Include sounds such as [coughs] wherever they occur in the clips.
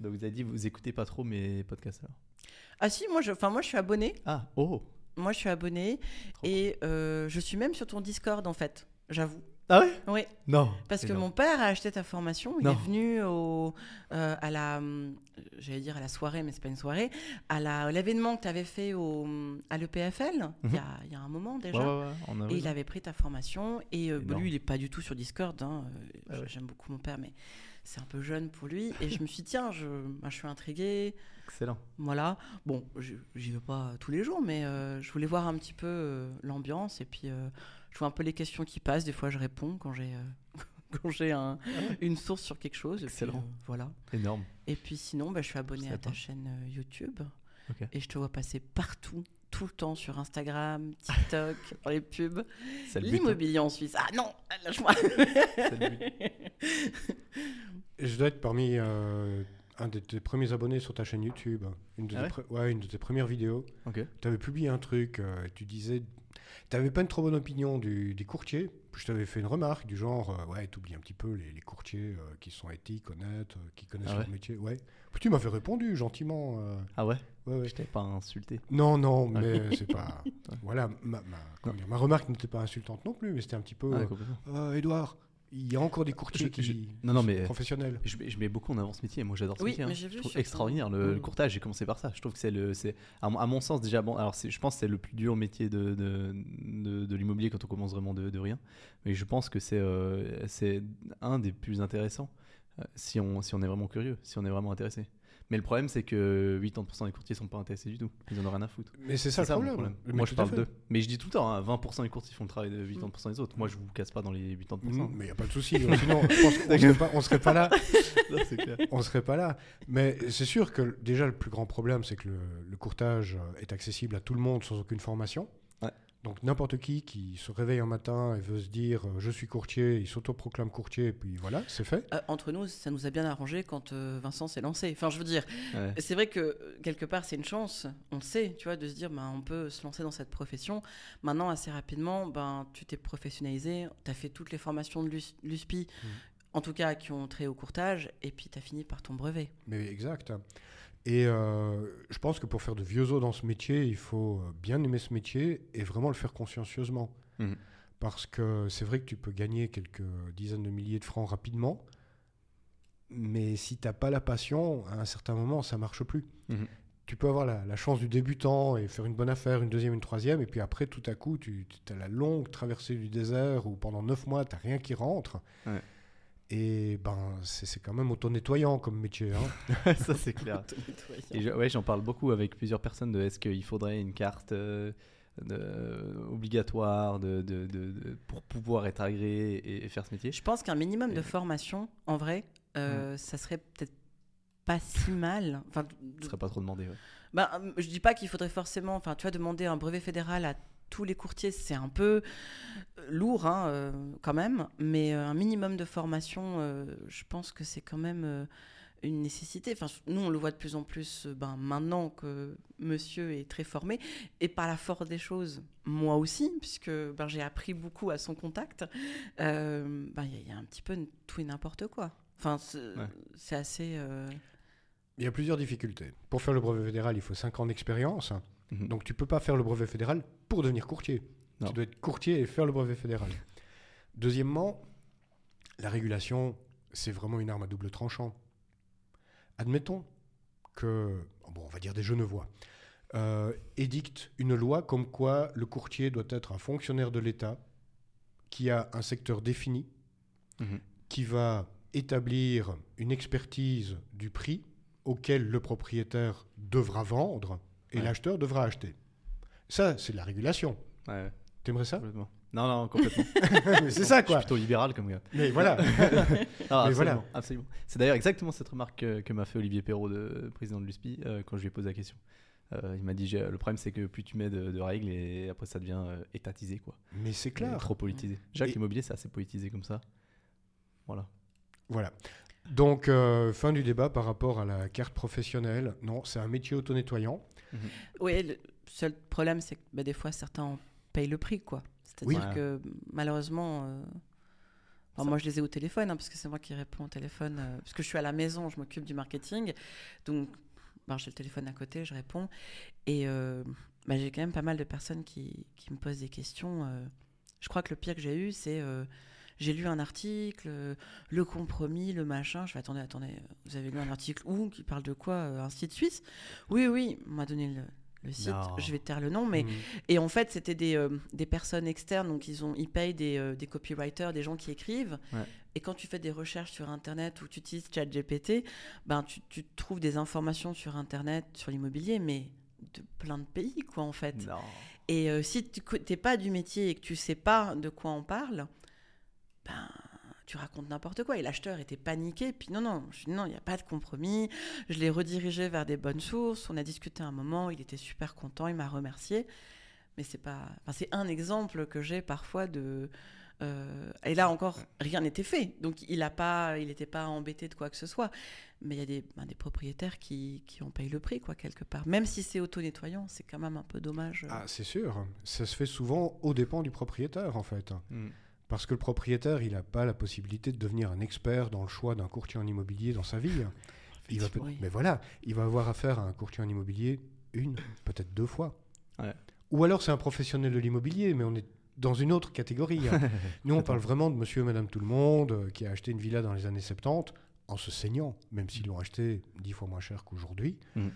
Donc vous avez dit vous écoutez pas trop mes podcasts alors Ah si, moi je, enfin moi je suis abonné. Ah oh Moi je suis abonné et euh, je suis même sur ton Discord en fait. J'avoue. Ah ouais? Oui. Non. Parce que mon père a acheté ta formation, il Non. est venu au, euh, à la, hum, j'allais dire à la soirée, mais c'est pas une soirée, à l'événement que tu avais fait au, à l'EPFL, il, y a, il y a un moment déjà. ouais, ouais, on a Et il avait pris ta formation. Et euh, lui, il est pas du tout sur Discord. hein, euh, Ah. J'aime beaucoup mon père, mais c'est un peu jeune pour lui. Et je me suis dit, tiens, je, bah, je suis intriguée. Excellent. Voilà. Bon, j'y vais pas tous les jours, mais euh, je voulais voir un petit peu euh, l'ambiance. Et puis, euh, je vois un peu les questions qui passent. Des fois, je réponds quand j'ai [laughs] quand j'ai un- une source sur quelque chose. Puis, Excellent. voilà. Énorme. Et puis, sinon, bah, je suis abonné à ta pas. chaîne YouTube. Et je te vois passer partout, tout le temps sur Instagram, TikTok, [laughs] dans les pubs. Hein. L'immobilier en Suisse. Ah non, lâche-moi. [laughs] Je dois être parmi euh, un de tes premiers abonnés sur ta chaîne YouTube. Une de, Ah pre- ouais, une de tes premières vidéos. Ok. Tu avais publié un truc, euh, tu disais. Tu n'avais pas une trop bonne opinion du, des courtiers. Je t'avais fait une remarque du genre euh, Ouais, tu oublies un petit peu les, les courtiers euh, qui sont éthiques, honnêtes, qui connaissent Ah leur métier. Ouais. Puis tu m'avais répondu gentiment. Ah ouais ouais, ouais. Je t'avais pas insulté. Non, non, mais c'est pas. [laughs] Voilà, ma, ma, remarque n'était pas insultante non plus, mais c'était un petit peu. Ah, euh. Euh, il y a encore des courtiers Je- je- qui non, non, mais- professionnels. Je, mets- je mets beaucoup en avant ce métier. Moi, j'adore ce Oui, métier. hein. Je trouve extraordinaire le, le Mhm. courtage. J'ai commencé par ça. Je trouve que c'est le, c'est à, mon- à mon sens déjà bon. Alors, je pense que c'est le plus dur métier de, de, de, de l'immobilier quand on commence vraiment de, de rien. Mais je pense que c'est, euh, c'est un des plus intéressants euh, si on, si on est vraiment curieux, si on est vraiment intéressé. Mais le problème, c'est que 80% des courtiers sont pas intéressés du tout. Ils en ont rien à foutre. Mais c'est ça, le problème. Moi, je parle d'eux. Mais je dis tout le temps, hein, 20% des courtiers font le travail de 80% des autres. Moi, je vous casse pas dans les 80%. Mm, Mais il n'y a pas de souci. [laughs] Sinon, je pense qu'on serait pas, on serait pas là. [laughs] Non, clair. On serait pas là. Mais c'est sûr que déjà, le plus grand problème, c'est que le, le courtage est accessible à tout le monde sans aucune formation. Donc n'importe qui qui se réveille un matin et veut se dire euh, je suis courtier, il s'autoproclame courtier, et puis voilà, c'est fait. Euh, entre nous, ça nous a bien arrangé quand euh, Vincent s'est lancé. Enfin, je veux dire, Ouais. c'est vrai que quelque part, c'est une chance, on le sait, tu vois, de se dire, ben, on peut se lancer dans cette profession. Maintenant, assez rapidement, ben, tu t'es professionnalisé, tu as fait toutes les formations de l'US- l'USPI, en tout cas qui ont trait au courtage, et puis tu as fini par ton brevet. Mais exact. Et euh, je pense que pour faire de vieux os dans ce métier, il faut euh, bien aimer ce métier et vraiment le faire consciencieusement. Mhm. Parce que c'est vrai que tu peux gagner quelques dizaines de milliers de francs rapidement, mais si tu n'as pas la passion, à un certain moment, ça marche plus. Mhm. Tu peux avoir la, la chance du débutant et faire une bonne affaire, une deuxième, une troisième, et puis après, tout à coup, tu as la longue traversée du désert où pendant neuf mois, tu n'as rien qui rentre. Ouais. Et ben, c'est c'est quand même auto-nettoyant comme métier. hein. [laughs] ça, c'est clair. Et je- ouais, j'en parle beaucoup avec plusieurs personnes de est-ce qu'il faudrait une carte euh, de- obligatoire de, de- de- de- pour pouvoir être agréé et, et faire ce métier? Je pense qu'un minimum de formation, en vrai, euh, ça serait peut-être pas si mal. Enfin, Ce serait pas trop demandé. ouais. Ben, je dis pas qu'il faudrait forcément, enfin, tu vois, demander un brevet fédéral à tous les courtiers, c'est un peu euh, lourd, hein, euh, quand même. Mais euh, un minimum de formation, euh, je pense que c'est quand même euh, une nécessité. Enfin, nous, on le voit de plus en plus, euh, ben, maintenant que Monsieur est très formé, et par la force des choses, moi aussi, puisque ben, j'ai appris beaucoup à son contact. euh, ben, Il y, a- il y a un petit peu tout et n'importe quoi. Enfin, c'est Ouais. assez. euh, Il y a plusieurs difficultés. Pour faire le brevet fédéral, il faut 5 ans d'expérience. Mhm. Donc tu peux pas faire le brevet fédéral pour devenir courtier. Non. Tu dois être courtier et faire le brevet fédéral. Deuxièmement, la régulation, c'est vraiment une arme à double tranchant. Admettons que, bon, on va dire des Genevois, euh, édictent une loi comme quoi le courtier doit être un fonctionnaire de l'État qui a un secteur défini, Mhm. qui va établir une expertise du prix auquel le propriétaire devra vendre et Ouais. l'acheteur devra acheter. Ça, c'est de la régulation. Ouais, T'aimerais ça? Complètement. Non, non, complètement. [laughs] Mais C'est ça, Je suis quoi. plutôt libéral comme gars. Mais voilà. [laughs] [laughs] Absolument, voilà. absolument. C'est d'ailleurs exactement cette remarque que, que m'a fait Olivier Perrault, de, président de l'USPI, euh, quand je lui ai posé la question. Euh, il m'a dit le problème c'est que plus tu mets de, de règles et après ça devient euh, étatisé quoi. Mais c'est Et clair. Trop politisé. Jacques Et- l'immobilier c'est assez politisé comme ça. Voilà. Voilà. Donc, fin du débat par rapport à la carte professionnelle. Non, c'est un métier auto-nettoyant. Oui, le seul problème, c'est que bah, des fois, certains en payent le prix, quoi. C'est-à-dire Oui. que malheureusement, euh, Ça- moi, je les ai au téléphone, hein, parce que c'est moi qui réponds au téléphone. euh, parce que je suis à la maison, je m'occupe du marketing. Donc, ben, j'ai le téléphone à côté, je réponds. Et euh, bah, j'ai quand même pas mal de personnes qui, qui me posent des questions. euh. je crois que le pire que j'ai eu, c'est j'ai lu un article, euh, le compromis, le machin. Je fais attendez, attendez, vous avez lu un article où qui parle de quoi euh, Un site suisse? Oui, oui, on m'a donné le, le site. Non. Je vais taire le nom, mais Mhm. et en fait, c'était des, euh, des personnes externes, donc ils, ont, ils payent des, euh, des copywriters, des gens qui écrivent. Ouais. Et quand tu fais des recherches sur Internet ou tu utilises ChatGPT, ben, tu, tu trouves des informations sur Internet, sur l'immobilier, mais de plein de pays, quoi, en fait. Non. Et euh, si tu n'es pas du métier et que tu sais pas de quoi on parle, ben, tu racontes n'importe quoi. Et l'acheteur était paniqué. Puis non, non, je dis non, il n'y a pas de compromis. Je l'ai redirigé vers des bonnes sources. On a discuté un moment. Il était super content. Il m'a remercié. Mais c'est pas. Enfin, c'est un exemple que j'ai parfois de. euh, et là encore, rien n'était fait. Donc il a pas, il n'était pas embêté de quoi que ce soit. Mais il y a des, ben, des propriétaires qui, qui ont payé le prix, quoi, quelque part. Même si c'est auto-nettoyant, c'est quand même un peu dommage. Ah, c'est sûr. Ça se fait souvent aux dépens du propriétaire, en fait. Mm. Parce que le propriétaire, il n'a pas la possibilité de devenir un expert dans le choix d'un courtier en immobilier dans sa. Il va Oui. Mais voilà, il va avoir affaire à un courtier en immobilier une, peut-être deux fois. Ouais. Ou alors c'est un professionnel de l'immobilier, mais on est dans une autre catégorie. hein. [laughs] Nous, on parle vraiment de monsieur et madame tout le monde euh, qui a acheté une villa dans les années 70 en se saignant, même s'ils l'ont acheté dix fois moins cher qu'aujourd'hui. Mhm.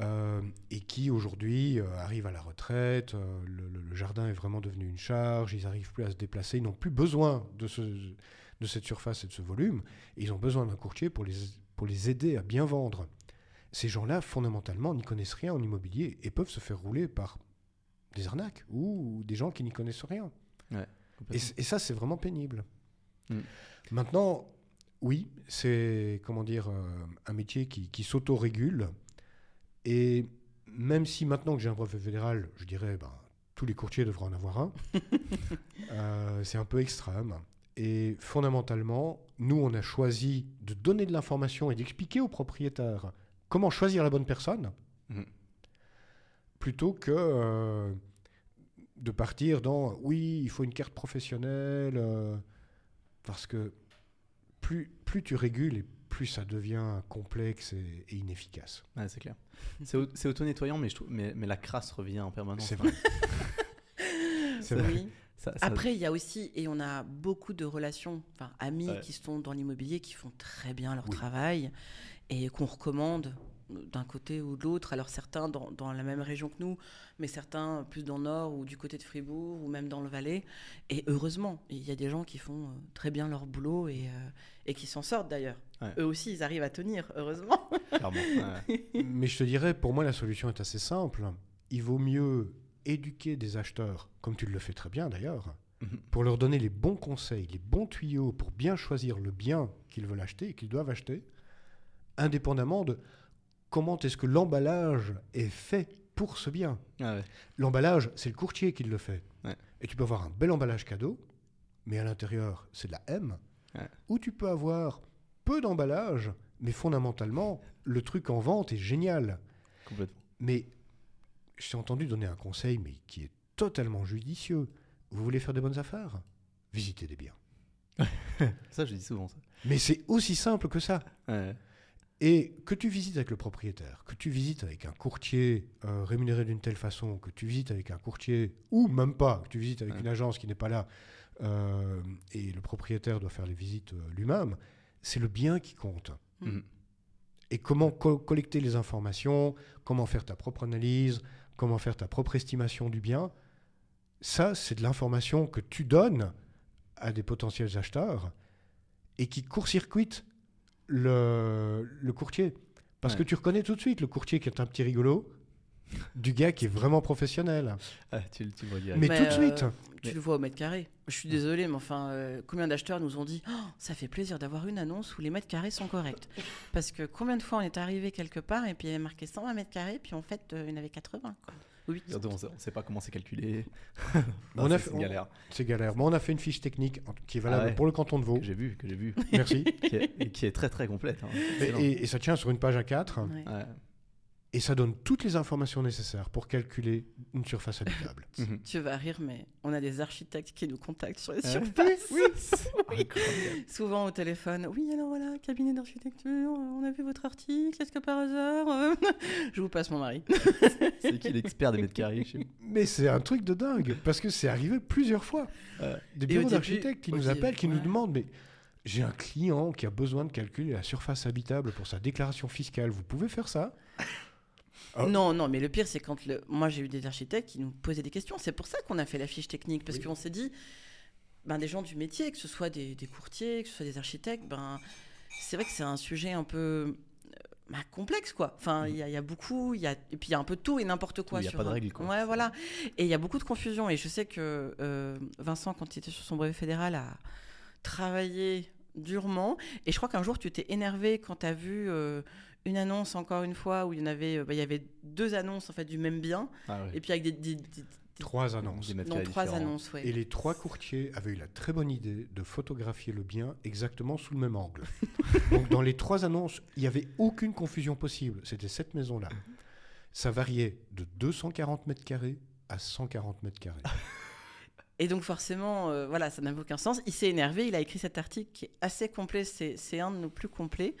Euh, et qui aujourd'hui euh, arrivent à la retraite, euh, le, jardin est vraiment devenu une charge, ils n'arrivent plus à se déplacer, ils n'ont plus besoin de, ce, de cette surface et de ce volume, et ils ont besoin d'un courtier pour les, pour les aider à bien vendre. Ces gens-là, fondamentalement, n'y connaissent rien en immobilier et peuvent se faire rouler par des arnaques ou des gens qui n'y connaissent rien. Et, ça, c'est vraiment pénible. Mm. Maintenant, oui, c'est comment dire un métier qui, qui s'auto-régule. Et même si maintenant que j'ai un brevet fédéral, je dirais, ben, tous les courtiers devraient en avoir un, [laughs] euh, c'est un peu extrême. Et fondamentalement, nous, on a choisi de donner de l'information et d'expliquer aux propriétaires comment choisir la bonne personne, Mhm. plutôt que euh, de partir dans oui, il faut une carte professionnelle, euh, parce que plus, plus tu régules et plus ça devient complexe et, et inefficace. Ouais, c'est clair. [laughs] C'est au- c'est auto-nettoyant, mais, je trouve- mais, mais la crasse revient en permanence. C'est vrai. [laughs] C'est vrai. Oui. Ça- ça- Après, il y a aussi, et on a beaucoup de relations, enfin amis Ouais. qui sont dans l'immobilier, qui font très bien leur Oui. travail et qu'on recommande d'un côté ou de l'autre. Alors certains dans, dans la même région que nous, mais certains plus dans le nord ou du côté de Fribourg ou même dans le Valais. Et heureusement, il y a des gens qui font euh, très bien leur boulot et, euh, et qui s'en sortent d'ailleurs. Ouais. Eux aussi, ils arrivent à tenir, heureusement. clairement, ouais. [laughs] Mais je te dirais, pour moi, la solution est assez simple. Il vaut mieux éduquer des acheteurs, comme tu le fais très bien d'ailleurs, Mhm. pour leur donner les bons conseils, les bons tuyaux pour bien choisir le bien qu'ils veulent acheter et qu'ils doivent acheter, indépendamment de comment est-ce que l'emballage est fait pour ce bien. Ah ouais. L'emballage, c'est le courtier qui le fait. Ouais. Et tu peux avoir un bel emballage cadeau, mais à l'intérieur, c'est de la M. Ouais. Ou tu peux avoir peu d'emballage, mais fondamentalement, le truc en vente est génial. Complètement. Mais je t'ai entendu donner un conseil, mais qui est totalement judicieux. Vous voulez faire des bonnes affaires? Visitez des biens. [laughs] Ça, je dis souvent ça. Mais c'est aussi simple que ça. Ouais. Et que tu visites avec le propriétaire, que tu visites avec un courtier euh, rémunéré d'une telle façon, que tu visites avec un courtier, ou même pas, que tu visites avec Ouais. une agence qui n'est pas là, euh, et le propriétaire doit faire les visites euh, lui-même, c'est le bien qui compte. Mhm. Et comment co- collecter les informations, comment faire ta propre analyse, comment faire ta propre estimation du bien, ça, c'est de l'information que tu donnes à des potentiels acheteurs et qui court-circuite le, le courtier. Parce Ouais. que tu reconnais tout de suite le courtier qui est un petit rigolo du gars qui est vraiment professionnel. Ah, tu, le- tu vois. Mais, Mais, tout de euh, suite. Tu Mais- le vois au mètre carré. Je suis désolée, mais enfin, euh, combien d'acheteurs nous ont dit Oh, ça fait plaisir d'avoir une annonce où les mètres carrés sont corrects Parce que combien de fois on est arrivé quelque part et puis il y avait marqué 120 mètres carrés, puis en fait, euh, il y en avait 80. Quoi. Ou 80. Surtout, on on sait pas comment c'est calculé. [laughs] On Non, a c'est fait- c'est une galère. C'est galère. Bon, on a fait une fiche technique qui est valable Ah ouais. pour le canton de Vaud. Que j'ai vu, que j'ai vu. Merci. [laughs] qui, est, et qui est très très complète. hein. et, Excellent. et- et ça tient sur une page A4. Ouais. Ouais. Et ça donne toutes les informations nécessaires pour calculer une surface habitable. [laughs] Mhm. Tu vas rire, mais on a des architectes qui nous contactent sur les Ah surfaces. Oui, Oui. [laughs] Souvent au téléphone. Oui, alors voilà, cabinet d'architecture, on a vu votre article, est-ce que par hasard. euh, [laughs] Je vous passe mon mari. C'est qui l'expert des mètres carrés chez vous? Mais c'est un truc de dingue, parce que c'est arrivé plusieurs fois. Euh, Des bureaux d'architectes qui nous début, appellent, qui nous demandent, mais j'ai un client qui a besoin de calculer la surface habitable pour sa déclaration fiscale. Vous pouvez faire ça? Ah. Non, non, mais le pire, c'est quand le... moi j'ai eu des architectes qui nous posaient des questions. C'est pour ça qu'on a fait la fiche technique, parce Oui. qu'on s'est dit, ben, des gens du métier, que ce soit des, des courtiers, que ce soit des architectes, ben, c'est vrai que c'est un sujet un peu euh, bah, complexe, quoi. Enfin, il y, a- il y a beaucoup, il y a... et puis il y a un peu tout et n'importe quoi. Mm. Il y a sur pas de règles, quoi. Ouais, voilà. Et il y a beaucoup de confusion. Et je sais que euh, Vincent, quand il était sur son brevet fédéral, a travaillé durement. Et je crois qu'un jour, tu t'es énervé quand tu as vu euh, une annonce, encore une fois, où il y en avait, euh, bah, il y avait deux annonces en fait, du même bien. Ah. Et puis avec des. des- des- Trois annonces. Non, trois annonces, ouais. Et les trois courtiers avaient eu la très bonne idée de photographier le bien exactement sous le même angle. [laughs] Donc dans les trois annonces, il n'y avait aucune confusion possible. C'était cette maison-là. Ça variait de 240 mètres carrés à 140 mètres carrés. [laughs] Et donc forcément, euh, voilà, ça n'avait aucun sens. Il s'est énervé, il a écrit cet article qui est assez complet, c'est c'est un de nos plus complets.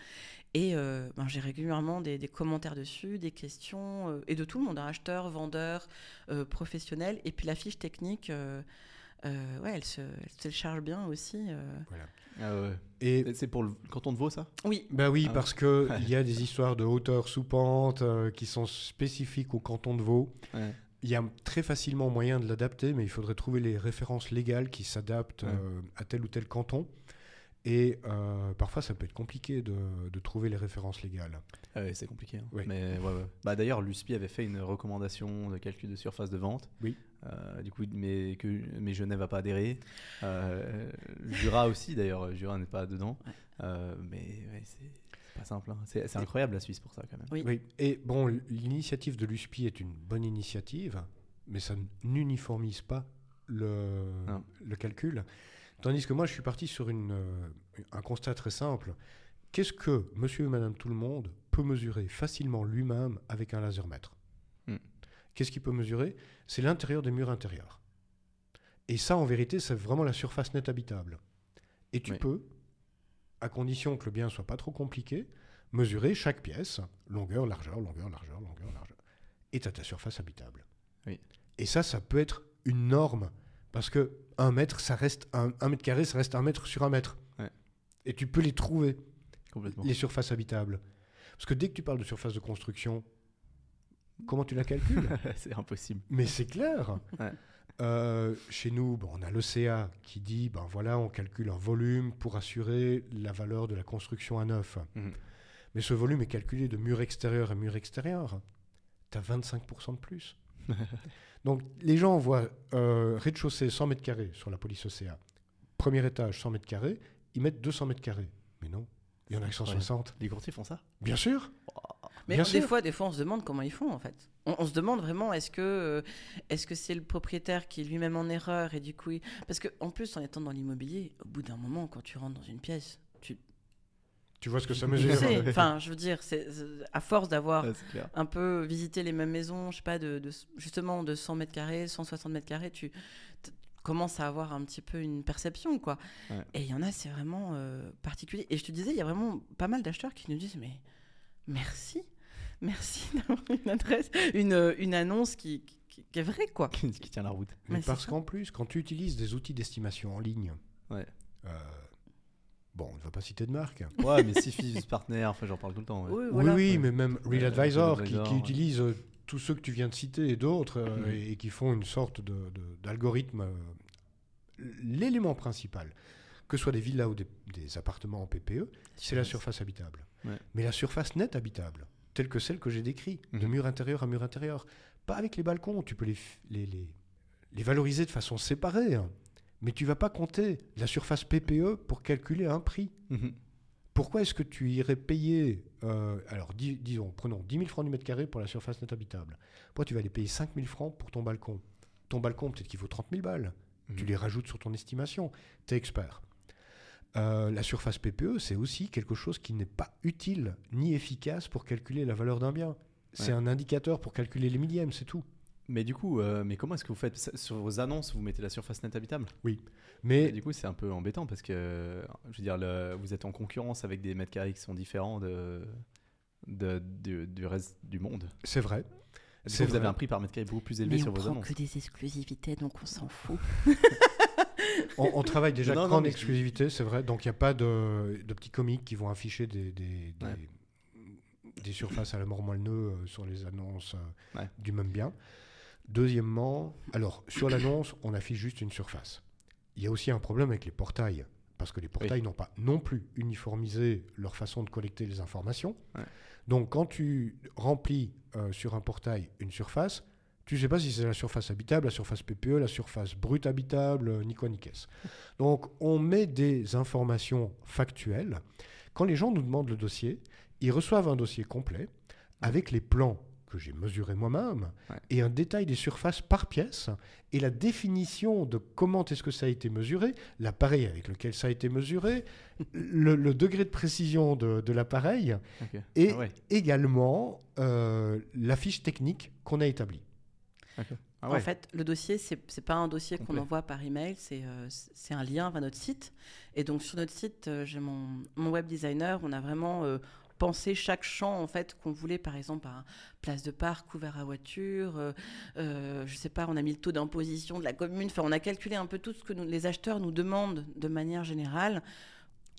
Et euh, ben, j'ai régulièrement des, des commentaires dessus, des questions, euh, et de tout le monde, hein, acheteurs, vendeurs, euh, professionnels. Et puis la fiche technique, euh, euh, ouais, elle se, elle se télécharge bien aussi. euh. Ah ouais. Et C'est pour le canton de Vaud, ça? Oui, bah oui, Ah. parce que il y a des histoires de hauteur sous pente euh, qui sont spécifiques au canton de Vaud. Ouais. Il y a très facilement moyen de l'adapter, mais il faudrait trouver les références légales qui s'adaptent Ouais. euh, à tel ou tel canton. Et euh, parfois, ça peut être compliqué de, de trouver les références légales. Ah ouais, c'est compliqué. hein. Oui. Mais ouais, ouais. Bah, D'ailleurs, l'USPI avait fait une recommandation de calcul de surface de vente. Oui. Euh, du coup, mais, que, mais Genève n'a pas adhéré. Euh, Jura aussi, d'ailleurs. Jura n'est pas dedans. Euh, mais ouais, c'est pas simple. hein. C'est incroyable la Suisse pour ça, quand même. Oui. Oui. Et bon, l'initiative de l'USPI est une bonne initiative, mais ça n'uniformise pas le, Non. le calcul. Tandis que moi, je suis parti sur une, euh, un constat très simple. Qu'est-ce que monsieur et madame tout le monde peut mesurer facilement lui-même avec un lasermètre Hmm. Qu'est-ce qu'il peut mesurer? C'est l'intérieur des murs intérieurs. Et ça, en vérité, c'est vraiment la surface nette habitable. Et tu Oui. peux, à condition que le bien soit pas trop compliqué, mesurer chaque pièce, longueur, largeur, longueur, largeur, longueur, largeur, et tu as ta surface habitable. Oui. Et ça, ça peut être une norme, parce que un mètre, ça reste un, un mètre carré, ça reste un mètre sur un mètre. Ouais. Et tu peux les trouver, Complètement. les surfaces habitables. Parce que dès que tu parles de surface de construction, comment tu la calcules? [laughs] C'est impossible. mais c'est clair. Ouais. Euh, chez nous, bon, on a l'OCA qui dit, ben voilà, on calcule un volume pour assurer la valeur de la construction à neuf. Mhm. Mais ce volume est calculé de mur extérieur à mur extérieur. Tu as 25% de plus. [laughs] Donc les gens voient euh, rez-de-chaussée 100 mètres carrés sur la police OCA. Premier étage 100 mètres carrés, ils mettent 200 mètres carrés. Mais non, il y en a que Incroyable. 160. Les courtiers font ça Bien sûr. mais Bien des sûr. fois, des fois, on se demande comment ils font en fait. On, on se demande vraiment est-ce que euh, est-ce que c'est le propriétaire qui est lui-même en erreur et du coup, il- parce que en plus, en étant dans l'immobilier, au bout d'un moment, quand tu rentres dans une pièce, tu, vois ce que ça tu mesure. sais. Enfin, je veux dire, c'est à force d'avoir un peu visité les mêmes maisons, je sais pas, de, de- justement de 100 mètres carrés, 160 mètres carrés, tu commences à avoir un petit peu une perception, quoi. Ouais. Et il y en a, c'est vraiment euh, particulier. Et je te disais, il y a vraiment pas mal d'acheteurs qui nous disent, mais merci, merci [laughs] d'avoir une adresse, une, une annonce qui, qui- qui est vraie, quoi. qui tient la route. Mais parce qu'en plus, quand tu utilises des outils d'estimation en ligne, Ouais. euh, bon, on ne va pas citer de marque. Ouais, mais Sifis, partenaire, enfin, j'en parle tout le temps. ouais. Oui, Oui, voilà. oui, mais même Real Advisor, Real qui, Advisor, qui ouais. utilise euh, tous ceux que tu viens de citer et d'autres, euh, Mhm. et, et qui font une sorte de- de- d'algorithme. euh, L'élément principal, que ce soit des villas ou des, des appartements en PPE, c'est la surface habitable. Ouais. Mais la surface nette habitable, telle que celle que j'ai décrite, de Mhm. mur intérieur à mur intérieur, pas avec les balcons, tu peux les, f- les, les, les valoriser de façon séparée, hein. Mais tu vas pas compter la surface PPE pour calculer un prix. Mhm. Pourquoi est-ce que tu irais payer, euh, alors dis- disons, prenons 10 000 francs du mètre carré pour la surface nette habitable. Pourquoi tu vas aller payer 5 000 francs pour ton balcon? Ton balcon, peut-être qu'il vaut 30 000 balles. Tu Mhm. les rajoutes sur ton estimation. Tu es expert. Euh, la surface PPE, c'est aussi quelque chose qui n'est pas utile ni efficace pour calculer la valeur d'un bien. C'est Ouais. un indicateur pour calculer les millièmes, c'est tout. Mais du coup, euh, mais comment est-ce que vous faites sur vos annonces Vous mettez la surface nette habitable? Mais Et du coup, c'est un peu embêtant parce que, je veux dire, le- vous êtes en concurrence avec des mètres carrés qui sont différents de, de- du, du reste du monde. c'est vrai. Du coup, vous avez un prix par mètre carré beaucoup plus élevé Mais sur on vos prend annonces. que des exclusivités, donc on s'en fout. [laughs] On, on travaille déjà Non, non, mais- exclusivité, c'est vrai. Donc il n'y a pas de, de petits comiques qui vont afficher des, des, des- Ouais. des surfaces à la mort moelleux euh, sur les annonces euh, Ouais. du même bien. Deuxièmement, alors sur l'annonce, on affiche juste une surface. Il y a aussi un problème avec les portails. Parce que les portails n'ont pas non plus uniformisé leur façon de collecter les informations. Ouais. Donc quand tu remplis euh, sur un portail une surface, tu ne sais pas si c'est la surface habitable, la surface PPE, la surface brute habitable, euh, ni quoi ni qu'est-ce. Donc on met des informations factuelles. Quand les gens nous demandent le dossier, ils reçoivent un dossier complet avec les plans que j'ai mesurés moi-même Ouais. et un détail des surfaces par pièce et la définition de comment est-ce que ça a été mesuré, l'appareil avec lequel ça a été mesuré, [laughs] le, le degré de précision de, de l'appareil et Ah ouais. également euh, la fiche technique qu'on a établie. Ah ouais. En fait, le dossier, c'est c'est pas un dossier qu'on envoie par email, c'est euh, c'est un lien vers notre site. Et donc sur notre site, euh, j'ai mon, mon web designer, on a vraiment pensé chaque champ en fait qu'on voulait, par exemple, à place de parc ouvert à voiture. euh, euh, je sais pas, on a mis le taux d'imposition de la commune. Enfin, on a calculé un peu tout ce que nous- les acheteurs nous demandent de manière générale.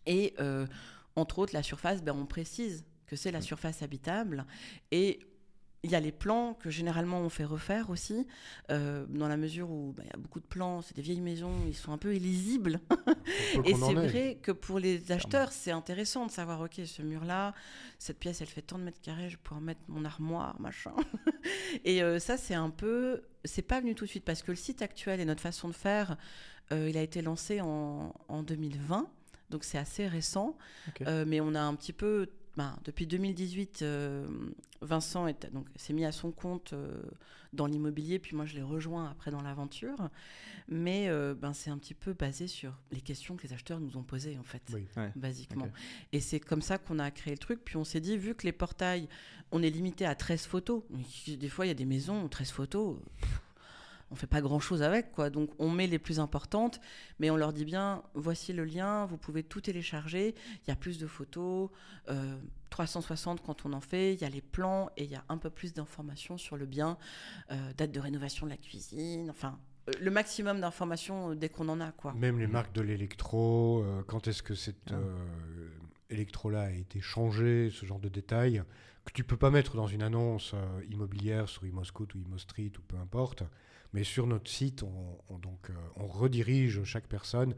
Et euh, entre autres, la surface, ben, on précise que c'est la surface habitable. Et il y a les plans que généralement on fait refaire aussi, euh, dans la mesure où bah, il y a beaucoup de plans, c'est des vieilles maisons, ils sont un peu illisibles. [laughs] Et c'est vrai que pour les acheteurs, c'est intéressant de savoir, ok, ce mur-là, cette pièce, elle fait tant de mètres carrés, je pouvoir mettre mon armoire, machin. [laughs] et euh, ça, c'est un peu, c'est pas venu tout de suite parce que le site actuel et notre façon de faire, euh, il a été lancé en, en 2020, donc c'est assez récent. Mais on a un petit peu, ben, depuis 2018, euh, Vincent est- donc s'est mis à son compte euh, dans l'immobilier, puis moi je l'ai rejoint après dans l'aventure. Mais euh, ben, c'est un petit peu basé sur les questions que les acheteurs nous ont posées en fait, Oui. Ouais. basiquement. Et c'est comme ça qu'on a créé le truc. Puis on s'est dit, vu que les portails, on est limité à 13 photos. Des fois, il y a des maisons, 13 photos. pff, On fait pas grand chose avec, quoi. Donc, on met les plus importantes, mais on leur dit bien voici le lien, vous pouvez tout télécharger. Il y a plus de photos, euh, 360 quand on en fait. Il y a les plans et il y a un peu plus d'informations sur le bien, euh, date de rénovation de la cuisine, enfin, euh, le maximum d'informations euh, dès qu'on en a, quoi. Même les marques de l'électro, euh, quand est-ce que cet Ah. euh, électro-là a été changé, ce genre de détails, que tu peux pas mettre dans une annonce euh, immobilière sur Imoscout ou Imostreet ou peu importe. Mais sur notre site, on, on- donc, euh, on redirige chaque personne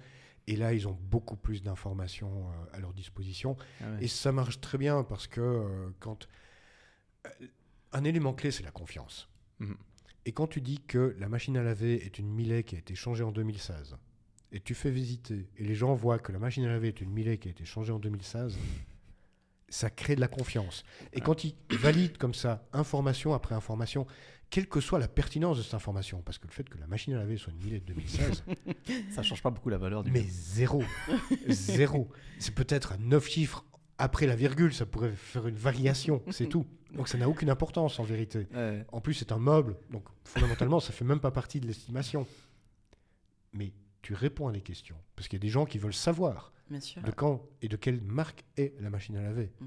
et là, ils ont beaucoup plus d'informations euh, à leur disposition. Ah ouais. Et ça marche très bien parce que euh, quand. Un élément clé, c'est la confiance. Mhm. Et quand tu dis que la machine à laver est une Miele qui a été changée en 2016, et tu fais visiter, et les gens voient que la machine à laver est une Miele qui a été changée en 2016, ça crée de la confiance. Et Ouais. quand ils valident comme ça, information après information, quelle que soit la pertinence de cette information, parce que le fait que la machine à laver soit une Miele de 2016, Ça change pas beaucoup la valeur du mais zéro. zéro. C'est peut-être à 9 chiffres après la virgule, ça pourrait faire une variation, c'est tout. Donc ça n'a aucune importance en vérité. Ouais. En plus, c'est un meuble, donc fondamentalement, ça fait même pas partie de l'estimation. Mais tu réponds à des questions, parce qu'il y a des gens qui veulent savoir Bien sûr. de quand et de quelle marque est la machine à laver. Mm.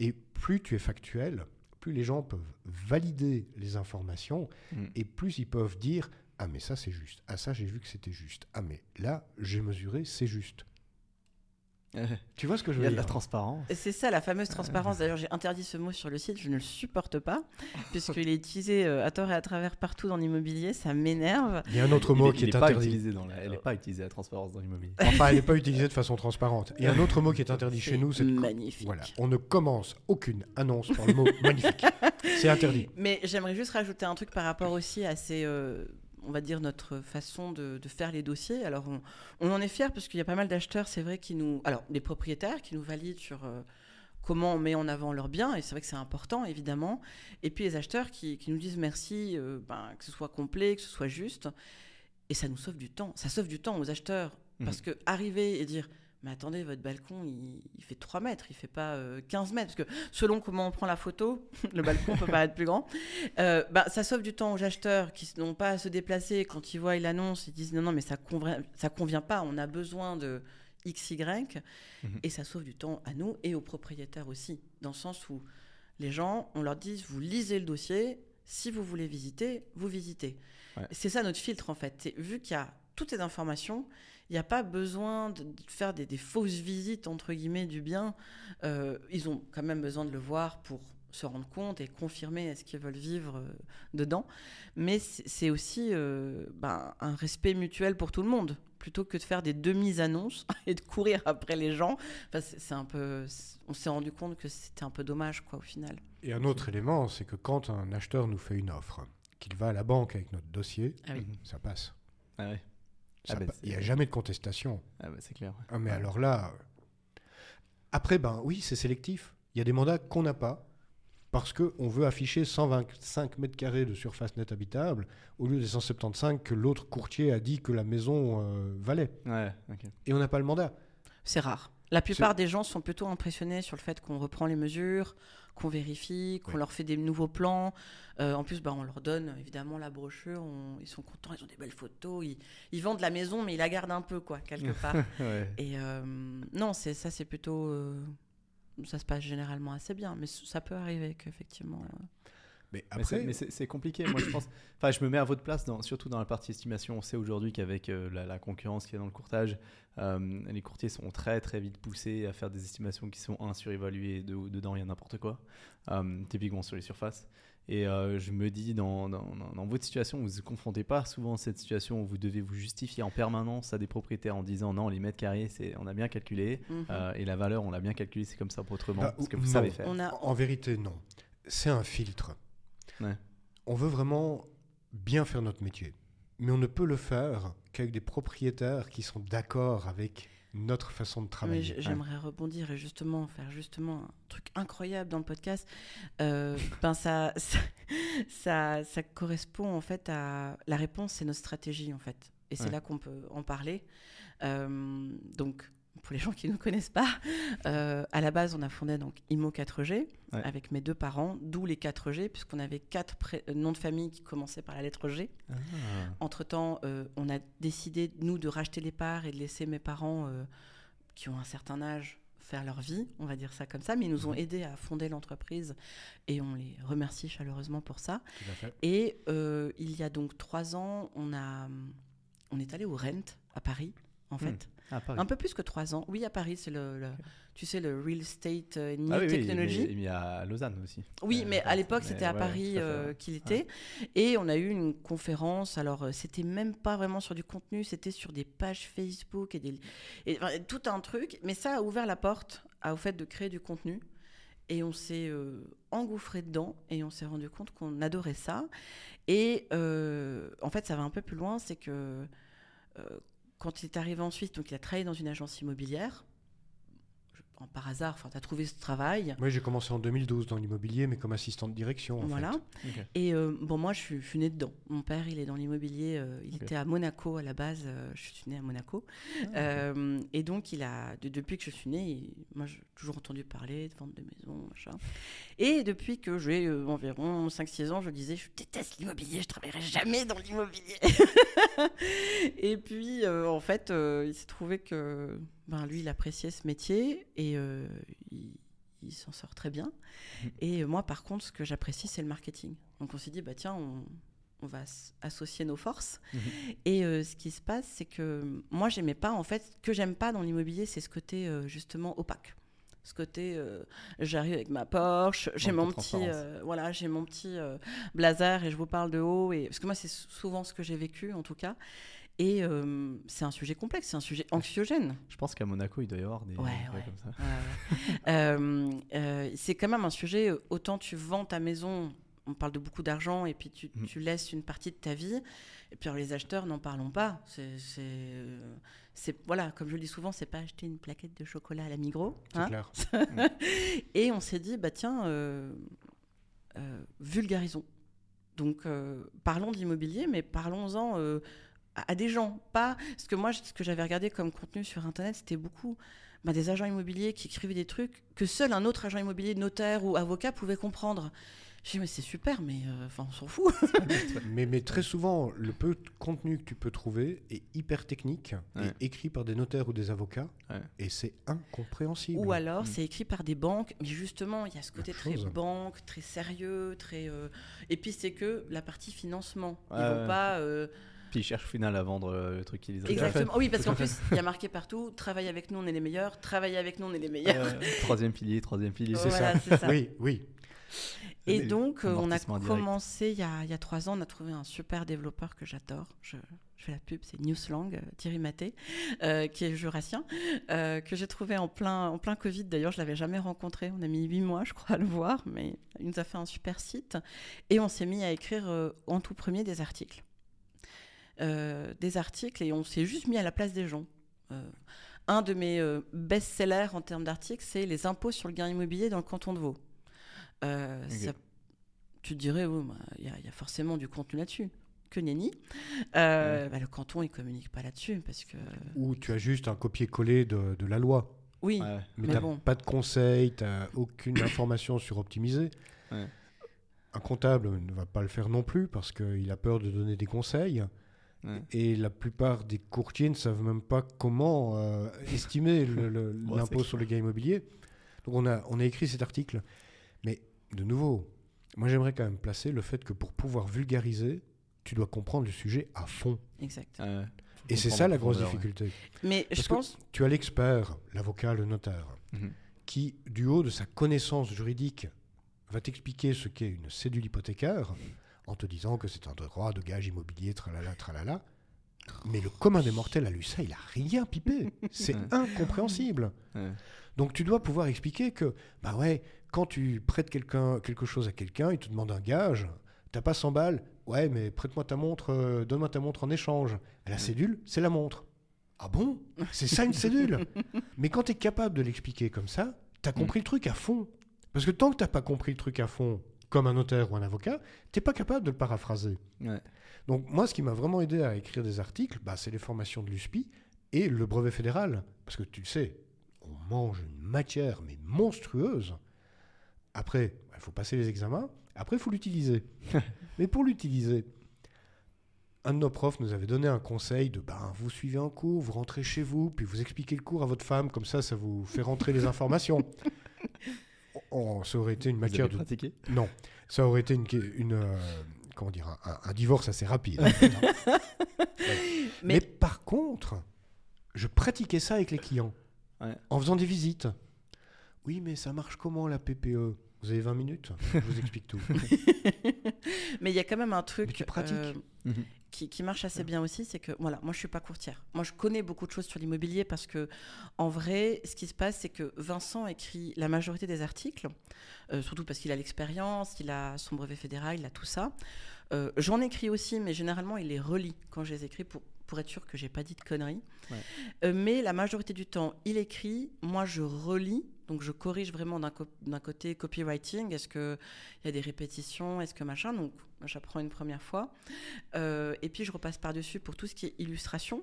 Et plus tu es factuel, plus les gens peuvent valider les informations, Mm. et plus ils peuvent dire ah mais ça c'est juste, ah ça j'ai vu que c'était juste, ah mais là j'ai mesuré c'est juste. [laughs] Tu vois ce que je Il y veux a de la dire transparence. C'est ça la fameuse transparence. D'ailleurs, j'ai interdit ce mot sur le site, je ne le supporte pas, [laughs] puisqu'il est utilisé euh, à tort et à travers partout dans l'immobilier, ça m'énerve. Il y a un autre Il mot est- qui il est, est pas interdit. dans la- Elle n'est pas utilisée la transparence dans l'immobilier. Enfin, elle n'est pas utilisée de façon transparente. Et un autre mot qui est interdit chez nous, c'est magnifique. Voilà, on ne commence aucune annonce par le mot magnifique. C'est interdit. Mais j'aimerais juste rajouter un truc par rapport aussi à ces, euh, on va dire, notre façon de, de faire les dossiers. Alors, on, on en est fiers parce qu'il y a pas mal d'acheteurs, c'est vrai, qui nous. Alors, des propriétaires qui nous valident sur. euh, Comment on met en avant leurs biens, et c'est vrai que c'est important, évidemment. Et puis les acheteurs qui, qui nous disent merci, euh, ben, que ce soit complet, que ce soit juste. Et ça nous sauve du temps. Ça sauve du temps aux acheteurs. Mhm. Parce que arriver et dire mais attendez, votre balcon, il, il fait 3 mètres, il fait pas euh, 15 mètres. Parce que selon comment on prend la photo, [laughs] le balcon peut paraître plus grand. Euh, bah, ça sauve du temps aux acheteurs qui n'ont pas à se déplacer. Quand ils voient l'annonce, ils disent non, non, mais ça convient, ça convient pas, on a besoin de XY. Mhm. Et ça sauve du temps à nous et aux propriétaires aussi. Dans le sens où les gens, on leur dit, vous lisez le dossier, si vous voulez visiter, vous visitez. Ouais. C'est ça notre filtre en fait. Vu qu'il y a toutes ces informations, il n'y a pas besoin de faire des, des fausses visites entre guillemets du bien. Euh, ils ont quand même besoin de le voir pour se rendre compte et confirmer est-ce qu'ils veulent vivre euh, dedans. Mais c'est aussi euh, ben, un respect mutuel pour tout le monde, plutôt que de faire des demi-annonces [laughs] et de courir après les gens. Enfin, c'est un peu, on s'est rendu compte que c'était un peu dommage quoi au final. Et un autre élément, c'est que quand un acheteur nous fait une offre, qu'il va à la banque avec notre dossier, Ah oui. Ça passe. Ah ouais. Ah bah, c'est- Il n'y a jamais de contestation. Ah bah, c'est clair. ouais. Ah, mais Ouais. alors là, euh, après, ben oui, c'est sélectif. Il y a des mandats qu'on n'a pas parce qu'on veut afficher 125 mètres carrés de surface nette habitable au lieu des 175 que l'autre courtier a dit que la maison euh, valait. Ouais. Et on n'a pas le mandat. C'est rare. La plupart des gens sont plutôt impressionnés sur le fait qu'on reprend les mesures, qu'on vérifie, qu'on Oui. leur fait des nouveaux plans. Euh, en plus, bah, on leur donne évidemment la brochure. on- Ils sont contents, ils ont des belles photos. Ils, ils vendent la maison, mais ils la gardent un peu, quoi, quelque [laughs] part. Ouais. Et euh, non, c'est ça, c'est plutôt. euh, ça se passe généralement assez bien, mais ça peut arriver qu'effectivement. Mais Mais c'est- après, mais c'est c'est compliqué, moi je pense. [coughs] Enfin, je me mets à votre place, dans- surtout dans la partie estimation. On sait aujourd'hui qu'avec euh, la, la concurrence qu'il y a dans le courtage, euh, les courtiers sont très très vite poussés à faire des estimations qui sont un surévaluées, deux, dedans il y a n'importe quoi, euh, typiquement sur les surfaces. Et euh, je me dis, dans, dans, dans- dans votre situation, vous ne vous confrontez pas souvent à cette situation où vous devez vous justifier en permanence à des propriétaires en disant non, les mètres carrés, on a bien calculé, mhm. euh, et la valeur, on l'a bien calculé, c'est comme ça, pas autrement, Bah, parce que vous non. savez faire. On a, en vérité, non. C'est un filtre. Ouais. On veut vraiment bien faire notre métier. Mais on ne peut le faire qu'avec des propriétaires qui sont d'accord avec notre façon de travailler. j'aimerais rebondir et justement faire justement un truc incroyable dans le podcast. Euh, ben ça, [laughs] ça, ça, ça correspond en fait à la réponse, c'est notre stratégie en fait. Et c'est Ouais. là qu'on peut en parler. Euh, donc pour les gens qui ne nous connaissent pas, euh, à la base on a fondé donc IMO 4G Ouais. avec mes deux parents, d'où les 4G puisqu'on avait quatre euh, noms de famille qui commençaient par la lettre G. Ah. Entre-temps, euh, on a décidé, nous, de racheter les parts et de laisser mes parents, euh, qui ont un certain âge, faire leur vie, on va dire ça comme ça, mais ils nous ont Mhm. aidés à fonder l'entreprise et on les remercie chaleureusement pour ça. Et il y a donc trois ans, on, a, on est allé au Rent à Paris, en Hmm. fait. Ah. Un peu plus que trois ans. Oui, à Paris, c'est le, le- tu sais, le Real Estate euh, New Ah oui, oui, Technology. mais- mais à Lausanne aussi. Oui, Euh, mais à l'époque, c'était à ouais, Paris euh, qu'il était. Et on a eu une conférence. Alors, euh, c'était même pas vraiment sur du contenu, c'était sur des pages Facebook et, des, et enfin, tout un truc. Mais ça a ouvert la porte à- au fait de créer du contenu. Et on s'est euh, engouffré dedans et on s'est rendu compte qu'on adorait ça. Et euh, en fait, ça va un peu plus loin, c'est que euh, quand il est arrivé en Suisse, donc il a travaillé dans une agence immobilière. Je- en- par hasard, enfin, tu as trouvé ce travail. Moi, j'ai commencé en 2012 dans l'immobilier, mais comme assistant de direction. en Voilà. fait. Et euh, bon, moi, je suis, je suis née dedans. Mon père, il est dans l'immobilier. euh, il était à Monaco à la base. euh, je suis née à Monaco. Euh, et donc, il a, de- depuis que je suis née, il- moi, j'ai toujours entendu parler de vente de maison, machin. Et depuis que j'ai euh, environ 5-6 ans, je disais, je déteste l'immobilier, je travaillerai jamais dans l'immobilier. [laughs] et puis, euh, en fait, euh, il s'est trouvé que ben, lui, il appréciait ce métier et il, il s'en sort très bien. Et euh, moi, par contre, ce que j'apprécie, c'est le marketing. Donc, on s'est dit, bah tiens, on, on va associer nos forces. Mhm. Et euh, ce qui se passe, c'est que moi, j'aimais pas, en fait, ce que j'aime pas dans l'immobilier, c'est ce côté euh, justement opaque. Ce côté, euh, j'arrive avec ma Porsche, j'ai mon petit, euh, voilà, j'ai mon petit euh, blazer et je vous parle de haut. Et parce que moi, c'est sou- souvent ce que j'ai vécu, en tout cas. Et euh, c'est un sujet complexe, c'est un sujet anxiogène. Je pense qu'à Monaco, il doit y avoir des. Ouais, ouais. comme ça. Ouais, ouais. [laughs] Euh, euh, c'est quand même un sujet, autant tu vends ta maison, on parle de beaucoup d'argent, et puis tu, Mm. tu laisses une partie de ta vie. Et puis alors, les acheteurs, n'en parlons pas. C'est, c'est, voilà, comme je le dis souvent, c'est pas acheter une plaquette de chocolat à la Migros. C'est hein. clair. [laughs] Et on s'est dit, bah tiens, euh, euh, vulgarisons. Donc, euh, parlons d'immobilier, mais parlons-en euh, à, à des gens, pas parce que moi, ce que j'avais regardé comme contenu sur Internet, c'était beaucoup bah, des agents immobiliers qui écrivaient des trucs que seul un autre agent immobilier, notaire ou avocat pouvait comprendre. Je dis, mais c'est super, mais euh, enfin, on s'en fout. mais, mais très souvent, le peu de contenu que tu peux trouver est hyper technique Ouais. et écrit par des notaires ou des avocats Ouais. et c'est incompréhensible. Ou alors, c'est écrit par des banques, mais justement, il y a ce côté très chose. banque, très sérieux, très. euh, Et puis, c'est que la partie financement. Ils Ouais, vont pas. euh, Puis ils cherchent au final à vendre euh, le truc qui les intéresse. Exactement. Oui, parce qu'en plus, il y a marqué partout travaille avec nous, on est les meilleurs. Travaille avec nous, on est les meilleurs. Euh, troisième pilier, troisième pilier. C'est Voilà, ça. c'est ça. Oui, oui. Et Mais- donc, euh, on a commencé il y a, il y a trois ans, on a trouvé un super développeur que j'adore. Je, je fais la pub, c'est Newslang, euh, Thierry Maté, euh, qui est jurassien, euh, que j'ai trouvé en plein, en plein Covid. D'ailleurs, je l'avais jamais rencontré. On a mis huit mois, je crois, à le voir, mais il nous a fait un super site. Et on s'est mis à écrire euh, en tout premier des articles. Euh, des articles et on s'est juste mis à la place des gens. Euh, un de mes euh, best-sellers en termes d'articles, c'est les impôts sur le gain immobilier dans le canton de Vaud. Euh, ça- tu te dirais, oui, bah, il y, a- il y a forcément du contenu là-dessus. Que nenni. Euh, bah, le canton, il communique pas là-dessus parce que. Ou tu as juste un copier-coller de, de la loi. Oui, Ouais. Mais, Mais tu n'as bon. pas de conseils, tu n'as aucune information [coughs] sur optimiser. Ouais. Un comptable ne va pas le faire non plus parce qu'il a peur de donner des conseils. Ouais. Et la plupart des courtiers ne savent même pas comment euh, estimer [laughs] Bon, l'impôt sur le gain immobilier. Donc on a, on a écrit cet article. Mais de nouveau, moi j'aimerais quand même placer le fait que pour pouvoir vulgariser, tu dois comprendre le sujet à fond. exact. Et c'est ça la grosse ouais. difficulté. Mais Parce je que pense. tu as l'expert, l'avocat, le notaire, Mhm. qui, du haut de sa connaissance juridique, va t'expliquer ce qu'est une cédule hypothécaire en te disant que c'est un droit de gage immobilier, tralala, tralala. Mais le commun des mortels a lu ça, il a rien pipé. C'est incompréhensible. Donc tu dois pouvoir expliquer que, bah ouais, quand tu prêtes quelqu'un, quelque chose à quelqu'un, il te demande un gage, t'as pas 100 balles, ouais, mais prête-moi ta montre, euh, donne-moi ta montre en échange. La cédule, c'est la montre. Ah bon? C'est ça une cédule? Mais quand tu es capable de l'expliquer comme ça, tu as compris le truc à fond. Parce que tant que tu pas compris le truc à fond, comme un notaire ou un avocat, t'es pas capable de le paraphraser. Ouais. Donc moi, ce qui m'a vraiment aidé à écrire des articles, bah, c'est les formations de l'USPI et le brevet fédéral. Parce que tu le sais, on mange une matière, mais monstrueuse. Après, il faut passer les examens. Après, il faut l'utiliser. [laughs] mais pour l'utiliser, un de nos profs nous avait donné un conseil de ben, vous suivez un cours, vous rentrez chez vous, puis vous expliquez le cours à votre femme, comme ça, ça vous fait rentrer les [laughs] informations. Oh, ça aurait été une Vous matière de pratiqué non, ça aurait été une, une, euh, comment dire, un, un- divorce assez rapide. [laughs] mais... Mais- par contre, je pratiquais ça avec les clients, Ouais. en faisant des visites. Oui, mais ça marche comment la PPE Vous avez 20 minutes? Je vous explique tout. [laughs] Mais il y a quand même un Mais truc tu pratiques. euh, Mhm. Qui, qui marche assez bien aussi, c'est que voilà, moi je suis pas courtière. Moi je connais beaucoup de choses sur l'immobilier parce que en vrai, ce qui se passe, c'est que Vincent écrit la majorité des articles, euh, surtout parce qu'il a l'expérience, il a son brevet fédéral, il a tout ça. Euh, J'en écris aussi, mais généralement il les relit quand je les écris pour pour être sûr que j'ai pas dit de conneries. Ouais. Euh, mais la majorité du temps, il écrit, moi je relis, donc je corrige vraiment d'un co- côté copywriting. Est-ce que il y a des répétitions, est-ce que machin? Donc j'apprends une première fois. Euh, et puis je repasse par-dessus pour tout ce qui est illustration,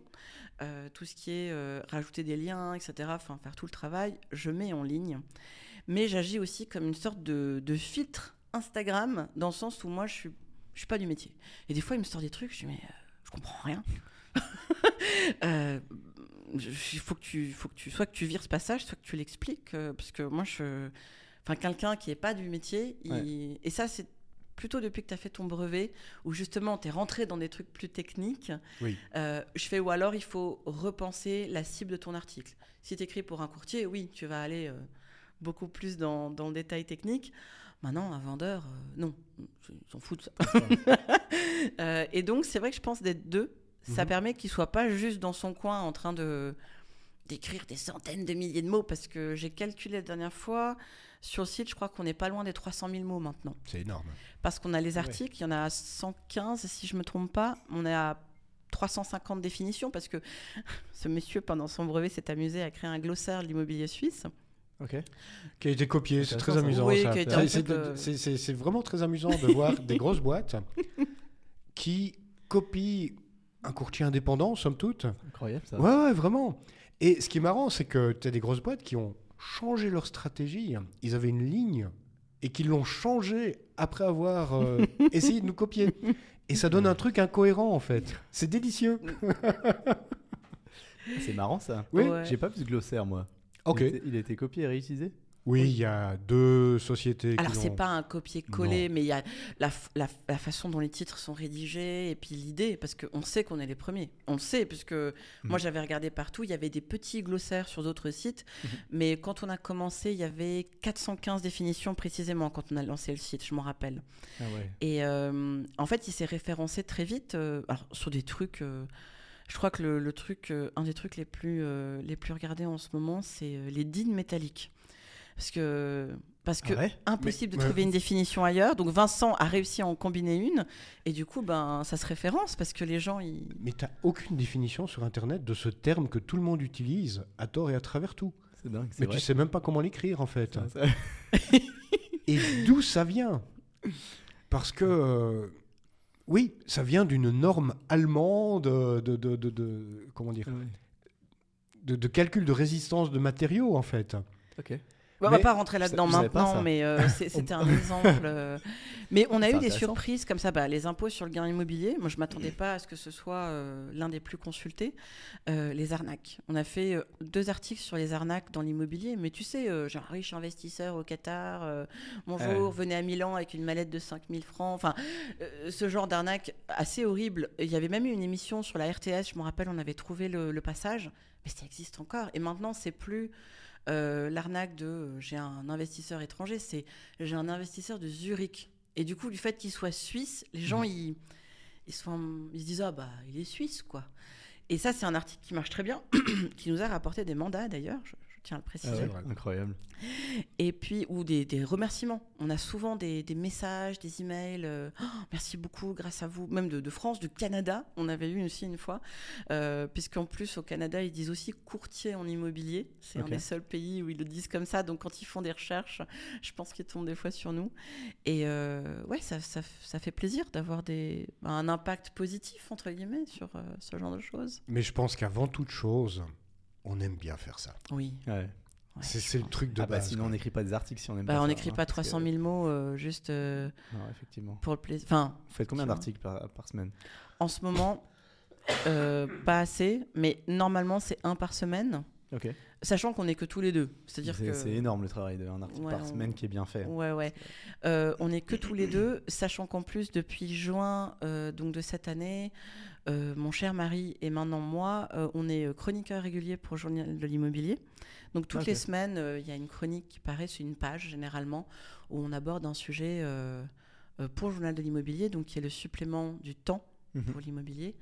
euh, tout ce qui est rajouter des liens, etc. Enfin faire tout le travail, je mets en ligne. Mais j'agis aussi comme une sorte de, de filtre Instagram, dans le sens où moi je suis, je suis pas du métier. Et des fois il me sort des trucs, je dis mais euh, je comprends rien. [laughs] Euh, il faut que tu, faut que tu, soit que tu vires ce passage, soit que tu l'expliques, euh, parce que moi je, enfin quelqu'un qui est pas du métier, il- et ça c'est plutôt depuis que tu as fait ton brevet, où justement tu es rentré dans des trucs plus techniques, Oui. euh, je fais ou alors il faut repenser la cible de ton article. Si tu écris pour un courtier, oui, tu vas aller euh, beaucoup plus dans, dans le détail technique. Maintenant, un vendeur, euh, non, ils s'en foutent ça. [laughs] Euh, et donc, c'est vrai que je pense d'être deux, ça Mhm. permet qu'il soit pas juste dans son coin en train de d'écrire des centaines de milliers de mots, parce que j'ai calculé la dernière fois, sur le site, je crois qu'on n'est pas loin des 300 000 mots maintenant. C'est énorme. Parce qu'on a les Ouais. articles, il y en a 115 si je me trompe pas. On est à 350 définitions parce que [laughs] ce monsieur, pendant son brevet, s'est amusé à créer un glossaire de l'immobilier suisse. Ok. Qui a été copié, c'est très amusant. Oui, euh, c'est vraiment très amusant de voir [laughs] des grosses boîtes qui copient un courtier indépendant, somme toute. Incroyable ça. Ouais, ouais, vraiment. Et ce qui est marrant, c'est que tu as des grosses boîtes qui ont changé leur stratégie. Ils avaient une ligne et qui l'ont changée après avoir euh, [laughs] essayé de nous copier. Et ça donne un truc incohérent, en fait. C'est délicieux. C'est marrant ça. Oui. Ouais. J'ai pas vu ce glossaire moi. Ok. Il a été copié et réutilisé? Oui, il y a deux sociétés Alors, c'est l'ont- pas un copier-coller, mais il y a la, façon dont les titres sont rédigés et puis l'idée, parce qu'on sait qu'on est les premiers. On le sait, puisque Mhm. moi j'avais regardé partout, il y avait des petits glossaires sur d'autres sites, Mhm. mais quand on a commencé, il y avait 415 définitions précisément quand on a lancé le site, je m'en rappelle. Ah ouais. Et euh, en fait, il s'est référencé très vite euh, alors, sur des trucs. euh, je crois que le, le truc, euh, un des trucs les plus, euh, les plus regardés en ce moment, c'est euh, les dînes métalliques. Parce que, parce que Ah ouais? impossible Mais- de ouais. trouver une définition ailleurs. Donc Vincent a réussi à en combiner une. Et du coup, ben, ça se référence parce que les gens, ils. Mais tu aucune définition sur Internet de ce terme que tout le monde utilise à tort et à travers tout. C'est dingue. c'est Mais vrai. tu sais même pas comment l'écrire, en fait. Ça, ça- [laughs] Et d'où ça vient? Parce que, euh, oui, ça vient d'une norme allemande de, de, de- de- de- comment dire, Ouais. de, de calcul de résistance de matériaux, en fait. Ok. Bon, on va pas rentrer là-dedans maintenant, mais euh, [laughs] c'était un exemple. euh. Mais on a eu des surprises comme ça. Bah, les impôts sur le gain immobilier, moi je m'attendais pas à ce que ce soit euh, l'un des plus consultés. Euh, les arnaques. On a fait deux articles sur les arnaques dans l'immobilier, mais tu sais, j'ai un riche investisseur au Qatar, bonjour, venez à Milan avec une mallette de 5000 francs. Enfin, ce genre d'arnaque assez horrible. Il y avait même eu une émission sur la RTS, je me rappelle, on avait trouvé le, le passage, mais ça existe encore. Et maintenant, c'est plus euh, l'arnaque de euh, j'ai un investisseur étranger, c'est j'ai un investisseur de Zurich. Et du coup, du fait qu'il soit suisse, les gens, ils, ils, sont, ils se disent Ah, bah, il est suisse, quoi. Et ça, c'est un article qui marche très bien, [clears throat] qui nous a rapporté des mandats d'ailleurs, je tiens à le préciser. Ah ouais. Incroyable. Et puis, ou des, des remerciements. On a souvent des, des messages, des emails. euh, Oh, merci beaucoup, grâce à vous. Même de, de France, du Canada, on avait eu aussi une fois. Euh, Puisqu'en plus, au Canada, ils disent aussi courtier en immobilier. C'est un des seuls pays où ils le disent comme ça. Donc, quand ils font des recherches, je pense qu'ils tombent des fois sur nous. Et euh, ouais, ça, ça, ça fait plaisir d'avoir des- un impact positif, entre guillemets, sur euh, ce genre de choses. Mais je pense qu'avant toute chose, on aime bien faire ça. Oui. Ouais. ouais, c'est le truc de Ah bah base. sinon quoi. on n'écrit pas des articles si on aime Bah, pas on n'écrit hein, pas parce 300 que- 000 mots euh, juste euh, Non, effectivement. pour le plaisir. Enfin, Vous faites combien d'articles par, par semaine? En ce moment, [coughs] euh, pas assez, mais normalement c'est un par semaine, Ok. sachant qu'on est que tous les deux. C'est-à-dire C'est que c'est énorme le travail d'un article Ouais, par on- semaine qui est bien fait. Ouais, ouais. Euh, on est que tous les deux, sachant qu'en plus, depuis juin euh, donc de cette année, euh, mon cher mari et maintenant moi, euh, on est chroniqueur régulier pour le Journal de l'immobilier. Donc toutes les semaines, euh, il y a une chronique qui paraît sur une page généralement où on aborde un sujet euh, euh, pour le Journal de l'immobilier, donc qui est le supplément du temps Mhm. pour l'immobilier.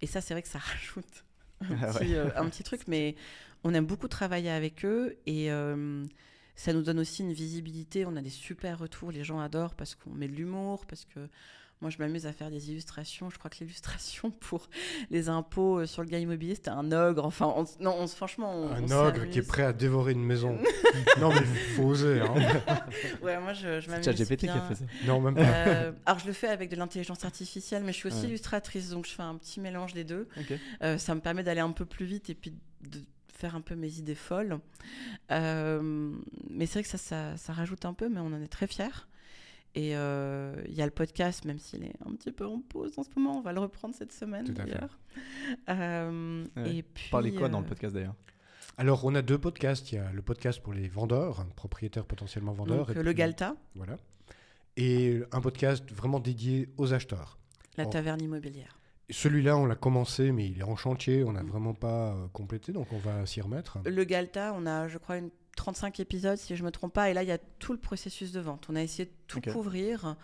Et ça, c'est vrai que ça [laughs] rajoute un, Ah petit, euh, un petit truc, mais on aime beaucoup travailler avec eux et euh, ça nous donne aussi une visibilité. On a des super retours, les gens adorent parce qu'on met de l'humour, parce que moi je m'amuse à faire des illustrations. Je crois que l'illustration [laughs] pour les impôts euh, sur le gain immobilier, c'était un ogre. Enfin, on non, on franchement, on, Un on ogre qui est prêt à dévorer une maison. [laughs] non, mais faut oser. Hein. [laughs] Ouais, moi je, je C'est m'amuse. ChatGPT qui a fait ça. Non, même pas. Euh, alors je le fais avec de l'intelligence artificielle, mais je suis aussi Ouais. illustratrice, donc je fais un petit mélange des deux. Euh, ça me permet d'aller un peu plus vite et puis de faire un peu mes idées folles. Euh, mais c'est vrai que ça, ça, ça rajoute un peu, mais on en est très fiers. Et euh, il y a le podcast, même s'il est un petit peu en pause en ce moment, on va le reprendre cette semaine d'ailleurs. Euh, Ouais. Et puis, Parlez quoi dans le euh, podcast d'ailleurs? Alors, on a deux podcasts. Il y a le podcast pour les vendeurs, propriétaires potentiellement vendeurs. donc, et euh, Le puis- Galta, Voilà. Et un podcast vraiment dédié aux acheteurs. la taverne immobilière. Celui-là, on l'a commencé, mais il est en chantier. On n'a Mm. vraiment pas complété, donc on va s'y remettre. Le Galta, on a, je crois, une 35 épisodes, si je ne me trompe pas. Et là, il y a tout le processus de vente. On a essayé de tout couvrir.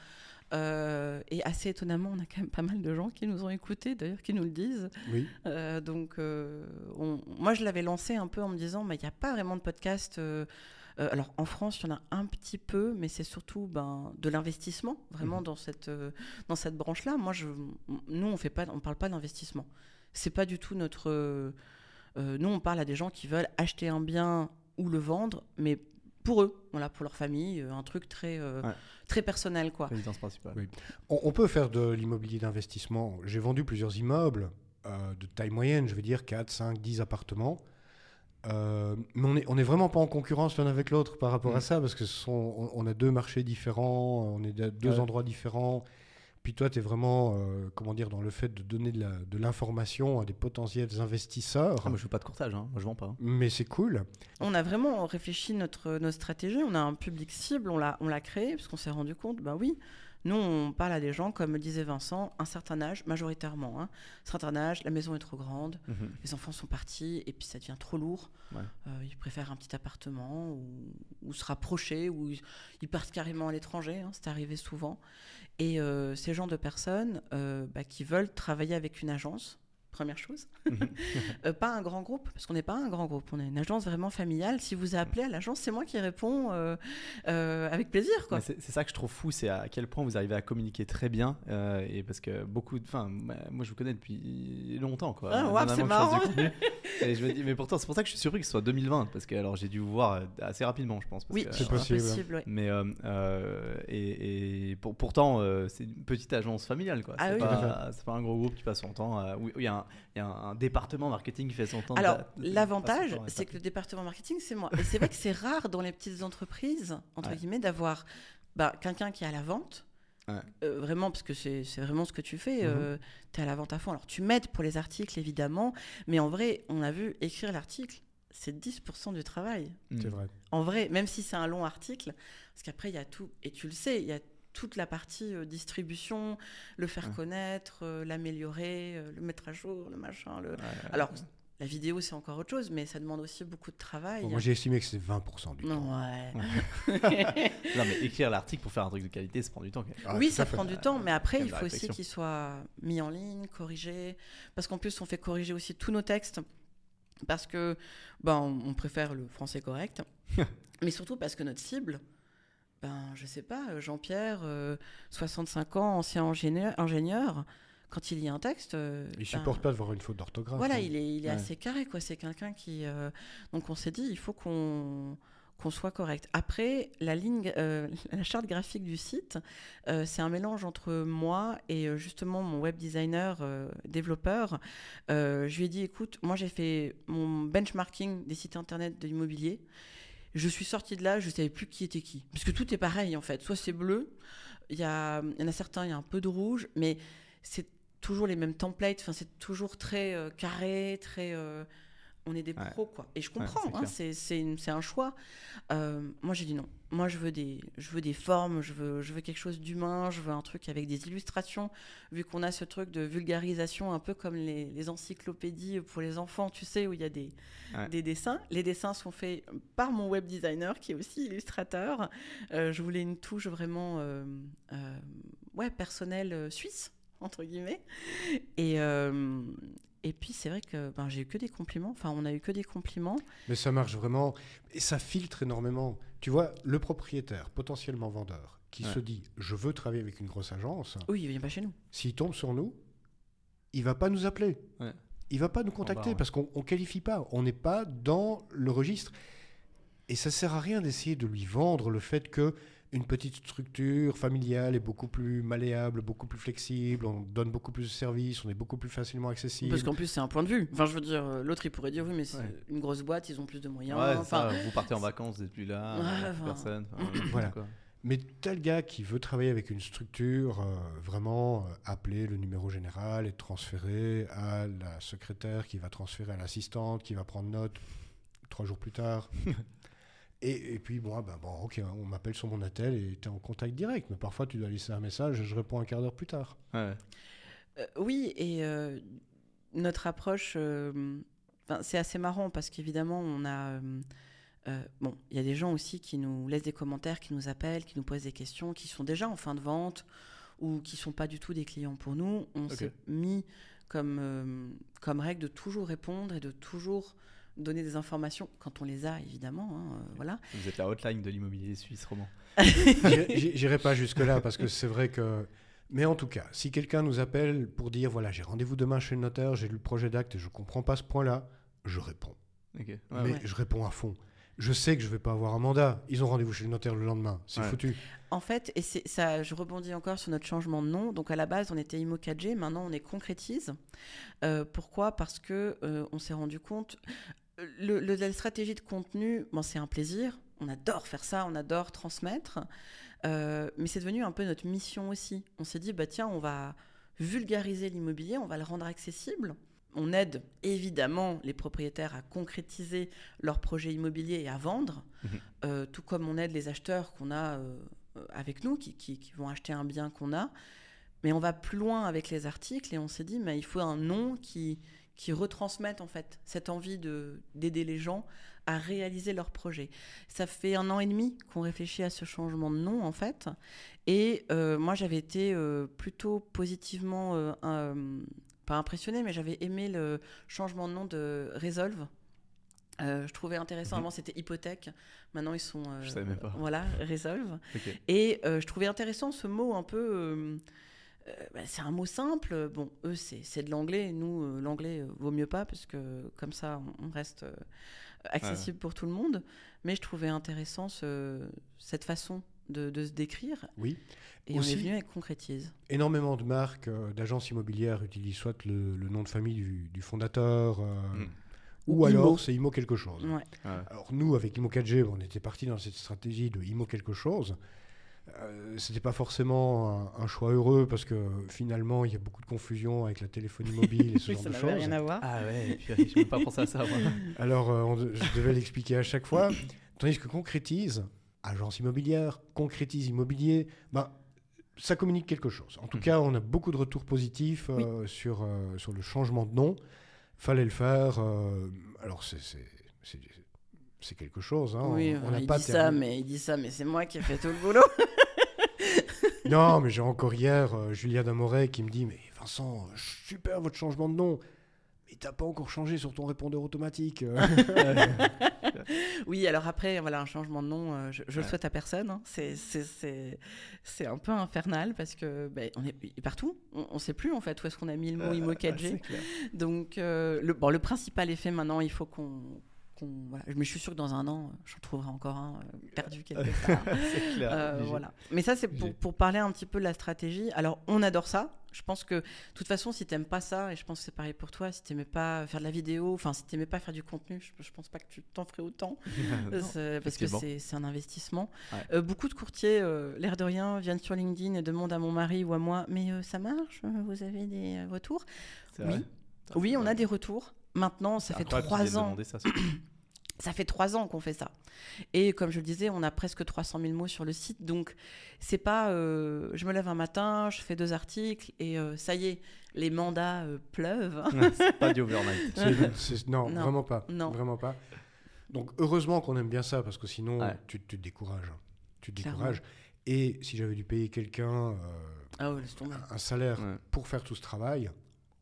Euh, et assez étonnamment, on a quand même pas mal de gens qui nous ont écoutés, d'ailleurs, qui nous le disent. Oui. Euh, donc, euh, on- moi, je l'avais lancé un peu en me disant, mais il n'y a pas vraiment de podcast. alors, en France, il y en a un petit peu, mais c'est surtout ben, de l'investissement, vraiment Mhm. dans cette, dans cette branche-là. Moi, je, nous, on fait pas, on parle pas d'investissement. C'est pas du tout notre. nous, on parle à des gens qui veulent acheter un bien ou le vendre, mais pour eux, voilà, pour leur famille, euh, un truc très, euh, Ouais. très personnel, quoi. Résidence principale. Oui. On, on peut faire de l'immobilier d'investissement. J'ai vendu plusieurs immeubles. euh, de taille moyenne, je veux dire 4, 5, 10 appartements. Euh, mais on est, on est vraiment pas en concurrence l'un avec l'autre par rapport à Mm. ça, parce que ce sont, on, on a deux marchés différents, on est à deux Ouais. endroits différents. Puis toi, tu es vraiment, euh, comment dire, dans le fait de donner de l'information à des potentiels investisseurs. Ah, moi, je fais pas de courtage, hein. moi je vends pas. hein. Mais c'est cool. On a vraiment réfléchi notre, notre stratégie, on a un public cible, on l'a, on l'a créé, parce qu'on s'est rendu compte, bah oui, nous on parle à des gens, comme le disait Vincent, un certain âge, majoritairement, hein, un certain âge, la maison est trop grande, Mhm. les enfants sont partis, et puis ça devient trop lourd. Ouais. Euh, ils préfèrent un petit appartement, ou, ou se rapprocher, ou ils, ils partent carrément à l'étranger, hein, c'est arrivé souvent. Et euh, ces gens de personnes euh, bah, qui veulent travailler avec une agence, première chose. [laughs] Euh, pas un grand groupe, parce qu'on n'est pas un grand groupe, on est une agence vraiment familiale. Si vous appelez à l'agence, c'est moi qui réponds euh, euh, avec plaisir. C'est c'est ça que je trouve fou, c'est à quel point vous arrivez à communiquer très bien. euh, et parce que beaucoup de. Enfin, moi je vous connais depuis longtemps. Quoi, Ah, avant c'est marrant. [laughs] et je me dis, mais pourtant, c'est pour ça que je suis surpris que ce soit 2020. Parce que alors j'ai dû vous voir assez rapidement, je pense. parce oui, que, C'est alors, possible. ouais. Mais euh, euh, et, et pour- pourtant, euh, c'est une petite agence familiale, quoi. Ah c'est oui. pas, c'est pas un gros groupe qui passe son temps. euh, où où il y, a un- il y a un, un département marketing qui fait son temps. Alors, l'avantage, c'est que le département marketing, c'est moi. Et c'est vrai que c'est rare dans les petites entreprises, entre Ouais. guillemets, d'avoir bah, quelqu'un qui est à la vente. Ouais. Euh, vraiment, parce que c'est vraiment ce que tu fais. Mhm. tu es à la vente à fond. Alors, tu m'aides pour les articles, évidemment. Mais en vrai, on a vu écrire l'article, c'est 10% du travail. C'est vrai. En vrai, même si c'est un long article, parce qu'après, il y a tout, et tu le sais, il y a toute la partie euh, distribution, le faire Ouais. connaître, euh, l'améliorer, euh, le mettre à jour, le machin. Le... Ouais, ouais. Alors, la vidéo, c'est encore autre chose, mais ça demande aussi beaucoup de travail. Bon, moi, j'ai estimé que c'est 20% du temps. Non, ouais. [laughs] Non, mais écrire l'article pour faire un truc de qualité, ça prend du temps. Ah, oui, ça prend du temps, mais après, Il faut aussi qu'il soit mis en ligne, corrigé. Parce qu'en plus, on fait corriger aussi tous nos textes. Parce que, ben, on on préfère le français correct. [laughs] mais surtout parce que notre cible, ben, je sais pas, Jean-Pierre, euh, 65 ans, ancien ingénieur, ingénieur, quand il lit un texte. euh, Il ben, supporte pas de voir une faute d'orthographe. Voilà, hein. il est, il est Ouais. assez carré, quoi. C'est quelqu'un qui. euh, Donc, on s'est dit, il faut qu'on qu'on soit correct. Après, la ligne, euh, [laughs] la charte graphique du site, euh, c'est un mélange entre moi et euh, justement mon web designer, euh, développeur. Euh, je lui ai dit, écoute, moi j'ai fait mon benchmarking des sites internet de l'immobilier. Je suis sortie de là, je savais plus qui était qui. Parce que tout est pareil en fait. Soit c'est bleu, il y, a- il y en a certains, il y a un peu de rouge, mais c'est toujours les mêmes templates. Enfin, c'est toujours très euh, carré, très. euh, on est des Ouais. pros, quoi. Et je comprends, c'est hein, c'est un choix. Euh, moi, j'ai dit non. Moi, je veux des, je veux des formes, je veux, je veux quelque chose d'humain, je veux un truc avec des illustrations. Vu qu'on a ce truc de vulgarisation, un peu comme les, les encyclopédies pour les enfants, tu sais, où il y a des, Ouais. des dessins. Les dessins sont faits par mon web designer, qui est aussi illustrateur. Euh, je voulais une touche vraiment, euh, ouais, personnelle suisse entre guillemets. Et euh, et puis c'est vrai que ben, j'ai eu que des compliments. Enfin, on a eu que des compliments. Mais ça marche vraiment. Et ça filtre énormément. Tu vois, le propriétaire, potentiellement vendeur, qui Ouais. se dit je veux travailler avec une grosse agence, Oui, il vient pas chez nous. s'il tombe sur nous, il va pas nous appeler. Ouais. Il va pas nous contacter ouais. parce qu'on ne qualifie pas. On n'est pas dans le registre. Et ça sert à rien d'essayer de lui vendre le fait que une petite structure familiale est beaucoup plus malléable, beaucoup plus flexible, on donne beaucoup plus de services, on est beaucoup plus facilement accessible. Parce qu'en plus, c'est un point de vue. Enfin, je veux dire, euh, l'autre, il pourrait dire oui, mais c'est Ouais. une grosse boîte, ils ont plus de moyens. Ouais, enfin, ça, vous partez en vacances, vous n'êtes plus là, Ouais, plus personne. enfin, [clears throat] Voilà. quoi. Mais tel gars qui veut travailler avec une structure, euh, vraiment euh, appeler le numéro général et transférer à la secrétaire qui va transférer à l'assistante qui va prendre note trois jours plus tard. [laughs] et, et puis, bon, ben, bon, ok, on m'appelle sur mon attel et tu es en contact direct. Mais parfois, tu dois laisser un message et je réponds un quart d'heure plus tard. Ouais. Euh, oui, et euh, notre approche, euh, c'est assez marrant parce qu'évidemment, on a. euh, euh, bon, il y a des gens aussi qui nous laissent des commentaires, qui nous appellent, qui nous posent des questions, qui sont déjà en fin de vente ou qui sont pas du tout des clients pour nous. On s'est mis comme, euh, comme règle de toujours répondre et de toujours donner des informations quand on les a, évidemment. hein, euh, voilà. Vous êtes la hotline de l'immobilier suisse roman. J'irai- j'i- J'irai pas jusque-là parce que c'est vrai que. Mais en tout cas, si quelqu'un nous appelle pour dire voilà, j'ai rendez-vous demain chez le notaire, j'ai lu le projet d'acte et je comprends pas ce point-là, je réponds. Ouais, mais ouais. je réponds à fond. je sais que je vais pas avoir un mandat. Ils ont rendez-vous chez le notaire le lendemain. C'est Ouais. foutu. En fait, et ça, je rebondis encore sur notre changement de nom. Donc à la base, on était Imo 4G, maintenant on est Concrétise. Euh, pourquoi? Parce que euh, on s'est rendu compte. Le, le- la stratégie de contenu, bon, c'est un plaisir. On adore faire ça, on adore transmettre. Euh, mais c'est devenu un peu notre mission aussi. On s'est dit, bah tiens, on va vulgariser l'immobilier, on va le rendre accessible. On aide évidemment les propriétaires à concrétiser leurs projets immobiliers et à vendre, Mhm. Euh, tout comme on aide les acheteurs qu'on a euh, avec nous, qui, qui- qui vont acheter un bien qu'on a. Mais on va plus loin avec les articles et on s'est dit, mais il faut un nom qui, qui retransmette en fait cette envie de d'aider les gens à réaliser leurs projets. Ça fait un an et demi qu'on réfléchit à ce changement de nom en fait. Et euh, moi j'avais été euh, plutôt positivement, euh, un- pas impressionnée, mais j'avais aimé le changement de nom de Resolve. Euh, je trouvais intéressant. Mhm. Avant c'était hypothèque, maintenant ils sont. euh, Je savais même pas. Voilà, Resolve. Et euh, je trouvais intéressant ce mot un peu. Euh, bah, c'est un mot simple. Bon, eux, c'est de l'anglais. Nous, euh, l'anglais euh, vaut mieux pas parce que comme ça, on on reste euh, accessible pour tout le monde. Mais je trouvais intéressant ce- cette façon de, de se décrire. Oui. Et Aussi- on est venu avec Concrétise. Énormément de marques, euh, d'agences immobilières utilisent soit le, le nom de famille du, du fondateur, euh, Mm. ou Imo. alors c'est Imo quelque chose. Ouais. Ouais. Alors nous, avec Imo 4G, on était parti dans cette stratégie de Imo quelque chose. Euh, C'était pas forcément un, un choix heureux parce que finalement, il y a beaucoup de confusion avec la téléphonie mobile et ce [laughs] Oui, genre ça de n'avait choses. rien à voir. Ah ouais, je n'ai pas pensé à ça. moi. [laughs] Alors, euh, on je devais l'expliquer à chaque fois. [coughs] Tandis que concrétise, agence immobilière, concrétise immobilier, ben, ça communique quelque chose. En tout Mhm. cas, on a beaucoup de retours positifs euh, sur, euh, sur le changement de nom. Fallait le faire. euh, alors, c'est- c'est quelque chose. hein. oui, on, il pas dit ça, mais il dit ça, mais c'est moi qui ai fait tout le boulot. [laughs] Non, mais j'ai encore hier euh, Julien Damoret qui me dit Mais Vincent, euh, super votre changement de nom. Mais t'as pas encore changé sur ton répondeur automatique. euh. [laughs] Oui, alors après, voilà, un changement de nom, euh, je, je le Ouais. souhaite à personne. hein. C'est- C'est c'est- c'est un peu infernal parce que ben, on est partout. On ne sait plus en fait où est-ce qu'on a mis le mot IMO 4G. c'est clair. Donc, euh, le, bon, le principal effet maintenant, il faut qu'on. Qu'on- voilà. Mais je suis sûr que dans un an, j'en trouverai encore un euh, perdu [laughs] quelque part. c'est clair. Euh, voilà. Mais ça, c'est pour, pour parler un petit peu de la stratégie. Alors, on adore ça. Je pense que, de toute façon, si t'aimes pas ça, et je pense que c'est pareil pour toi, si t'aimais pas faire de la vidéo, enfin, si t'aimais pas faire du contenu, je, je pense pas que tu t'en ferais autant. [laughs] Non. Parce que c'est c'est un investissement. Ouais. Euh, beaucoup de courtiers, euh, l'air de rien, viennent sur LinkedIn et demandent à mon mari ou à moi Mais euh, ça marche euh, Vous avez des euh, retours? Oui. Oui, on a des retours. Maintenant, ça C'est fait trois ans. ça. Ça fait trois ans qu'on fait ça. Et comme je le disais, on a presque 300 000 mots sur le site. Donc, c'est pas. euh, je me lève un matin, je fais deux articles et euh, ça y est, les mandats euh, pleuvent. C'est pas du overnight. [laughs] Non, Non. vraiment pas. Non. Vraiment pas. Donc heureusement qu'on aime bien ça parce que sinon Ouais. tu, tu te décourages. Tu te Clairement. décourages. Et si j'avais dû payer quelqu'un euh, Ah ouais, tomber. un salaire Ouais. pour faire tout ce travail,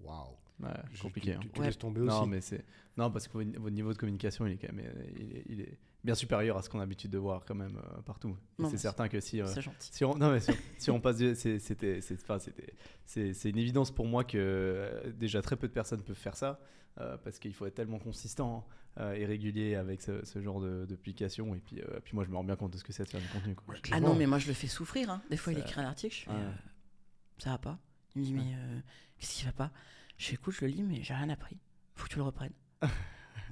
waouh. Ouais, Je- compliqué. Tu, hein. tu- tu Ouais. laisses tomber Non, aussi. mais c'est non parce que votre niveau de communication, il est quand même, euh, il est, il est bien supérieur à ce qu'on a l'habitude de voir quand même euh, partout. C'est certain que si, euh, C'est gentil. si on, non mais si, [laughs] si on passe, de- c'est- c'était, c'est, une évidence pour moi que euh, déjà très peu de personnes peuvent faire ça euh, parce qu'il faut être tellement consistant euh, et régulier avec ce, ce genre de, d'application. Et puis, euh, puis moi, je me rends bien compte de ce que c'est de faire du contenu. Quoi. Ouais, Ah non, mais moi, je le fais souffrir. hein. Des fois, il écrit un article, je fais Ouais. euh, Ça va pas. Il me dit Mais euh, qu'est-ce qui va pas? Je fais Écoute, je le lis, mais j'ai rien appris. Faut que tu le reprennes.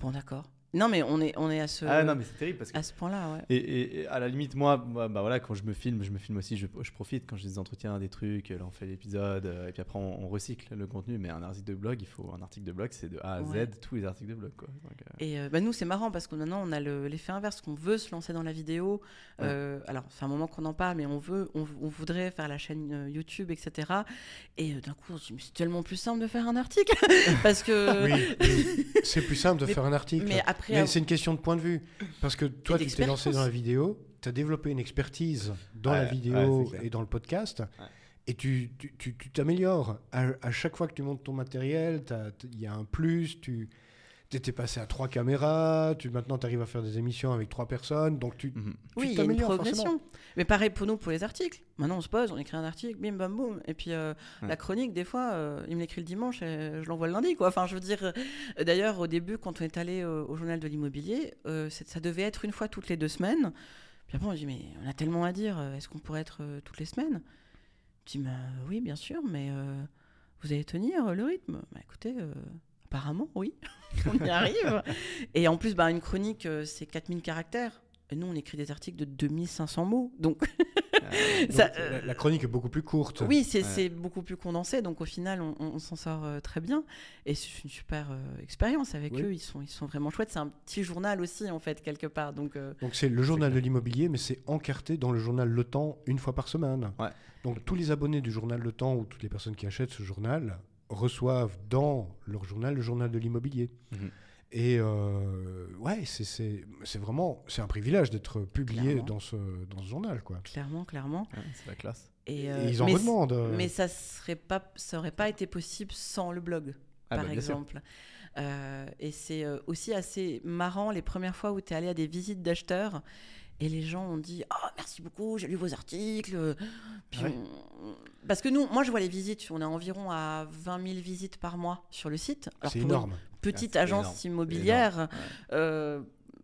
Bon, d'accord. Non, mais on est, on est à ce, Ah non, mais c'est terrible parce que à ce point-là, ouais. Et, et- et à la limite, moi, bah voilà, quand je me filme, je me filme aussi, je, je profite quand j'ai des entretiens, des trucs, là on fait l'épisode, euh, et puis après on, on recycle le contenu. Mais un article de blog, il faut un article de blog, c'est de A à Ouais. Z tous les articles de blog. Quoi. Donc, euh, Et euh, bah, nous, c'est marrant parce que maintenant, on a le- l'effet inverse, qu'on veut se lancer dans la vidéo. Ouais. Euh, alors, c'est un moment qu'on en parle, mais on veut, on, on voudrait faire la chaîne euh, YouTube, etc. Et euh, d'un coup, on se dit, Mais c'est tellement plus simple de faire un article [laughs] parce que. Oui, oui. c'est plus simple de Mais- faire un article. Mais après, Mais c'est une question de point de vue. Parce que toi, tu t'es lancé dans la vidéo, tu as développé une expertise dans Ouais, la vidéo et dans le podcast. Ouais. Et tu tu- tu- tu t'améliores. À, à chaque fois que tu montes ton matériel, il y a un plus. Tu... tu étais passé à trois caméras, tu, maintenant tu arrives à faire des émissions avec trois personnes, donc tu, Mhm. tu Oui, il y a une progression. forcément. Mais pareil pour nous, pour les articles. Maintenant, on se pose, on écrit un article, bim, bam, boum. Et puis, euh, Ouais. la chronique, des fois, euh, il me l'écrit le dimanche et je l'envoie le lundi, quoi. Enfin, je veux dire, euh, d'ailleurs, au début, quand on est allé euh, au journal de l'immobilier, euh, ça devait être une fois toutes les deux semaines. Puis après, on dit, mais on a tellement à dire, est-ce qu'on pourrait être euh, toutes les semaines? Je dis, bah, oui, bien sûr, mais euh, vous allez tenir euh, le rythme Bah, écoutez, euh, apparemment, oui, [laughs] on y arrive. Et en plus, bah, une chronique, euh, c'est 4000 caractères. Et nous, on écrit des articles de 2500 mots. Donc, Euh, [laughs] ça, Donc, euh, la, la chronique est beaucoup plus courte. oui, c'est Ouais. beaucoup plus condensé. Donc, au final, on, s'en sort euh, très bien. Et c'est une super euh, expérience avec Oui. eux. Ils sont, ils sont vraiment chouettes. C'est un petit journal aussi, en fait, quelque part. Donc, euh, Donc c'est le journal de l'immobilier, mais c'est encarté dans le journal Le Temps une fois par semaine. Ouais. Donc tous les abonnés du journal Le Temps ou toutes les personnes qui achètent ce journal reçoivent dans leur journal le journal de l'immobilier. Mhm. Et euh, ouais, c'est- c'est c'est vraiment c'est un privilège d'être publié Clairement. dans ce, dans ce journal. Quoi. clairement, clairement. ouais, c'est la classe. Et, Et euh, ils en mais, redemandent. euh, mais ça serait pas, ça aurait pas été possible sans le blog. Ah, par bah, sûr. exemple. Euh, et c'est aussi assez marrant les premières fois où tu es allé à des visites d'acheteurs et les gens ont dit Oh, merci beaucoup, j'ai lu vos articles. Puis Ah ouais. on- Parce que nous, moi, je vois les visites, on est environ à 20 000 visites par mois sur le site. Alors, c'est pour une énorme. petite Ah, agence énorme. immobilière, Ouais. euh,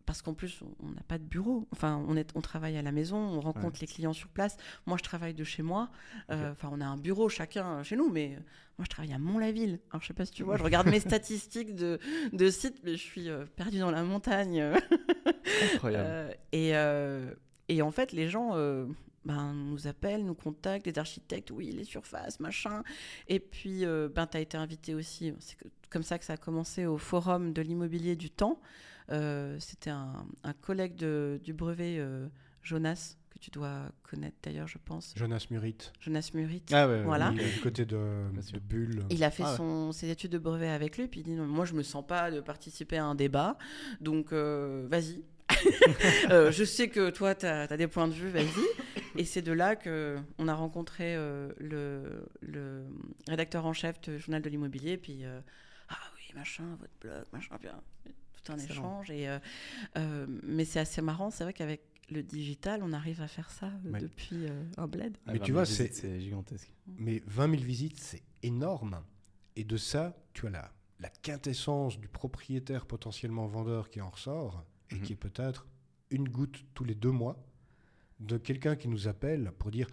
parce qu'en plus, on n'a pas de bureau. Enfin, on, est, on travaille à la maison, on rencontre les clients sur place. Moi, je travaille de chez moi. Euh, Enfin, on a un bureau chacun chez nous, mais euh, moi, je travaille à Mont-la-Ville. Alors, je sais pas si tu vois, je regarde mes [laughs] statistiques de, de site, mais je suis euh, perdue dans la montagne. [laughs] Incroyable. Euh, et, euh, et en fait, les gens euh, ben, nous appellent, nous contactent, les architectes, oui, les surfaces, machin. Et puis, euh, ben, tu as été invité aussi. C'est comme ça que ça a commencé au Forum de l'immobilier du temps. Euh, C'était un, un collègue de- du brevet, euh, Jonas, que tu dois connaître d'ailleurs, je pense. Jonas Murit. Jonas Murit. Ah ouais, Voilà. Il est du côté de, de Bulle. Il a fait Ah ouais. son, ses études de brevet avec lui, puis il dit non, moi je me sens pas de participer à un débat, donc euh, vas-y. [laughs] Euh, je sais que toi tu as, des points de vue, vas-y. Et c'est de là que on a rencontré euh, le, le rédacteur en chef du journal de l'immobilier, puis euh, ah oui machin, votre blog, machin, bien tout un Excellent. échange. Et euh, euh, mais c'est assez marrant, c'est vrai qu'avec le digital, on arrive à faire ça euh, Ouais. depuis euh, un bled. Ah, Mais tu vois, c'est- gigantesque. Mais 20 000 visites, c'est énorme. Et de ça, tu as la, la quintessence du propriétaire potentiellement vendeur qui en ressort et Mhm. qui est peut-être une goutte tous les deux mois de quelqu'un qui nous appelle pour dire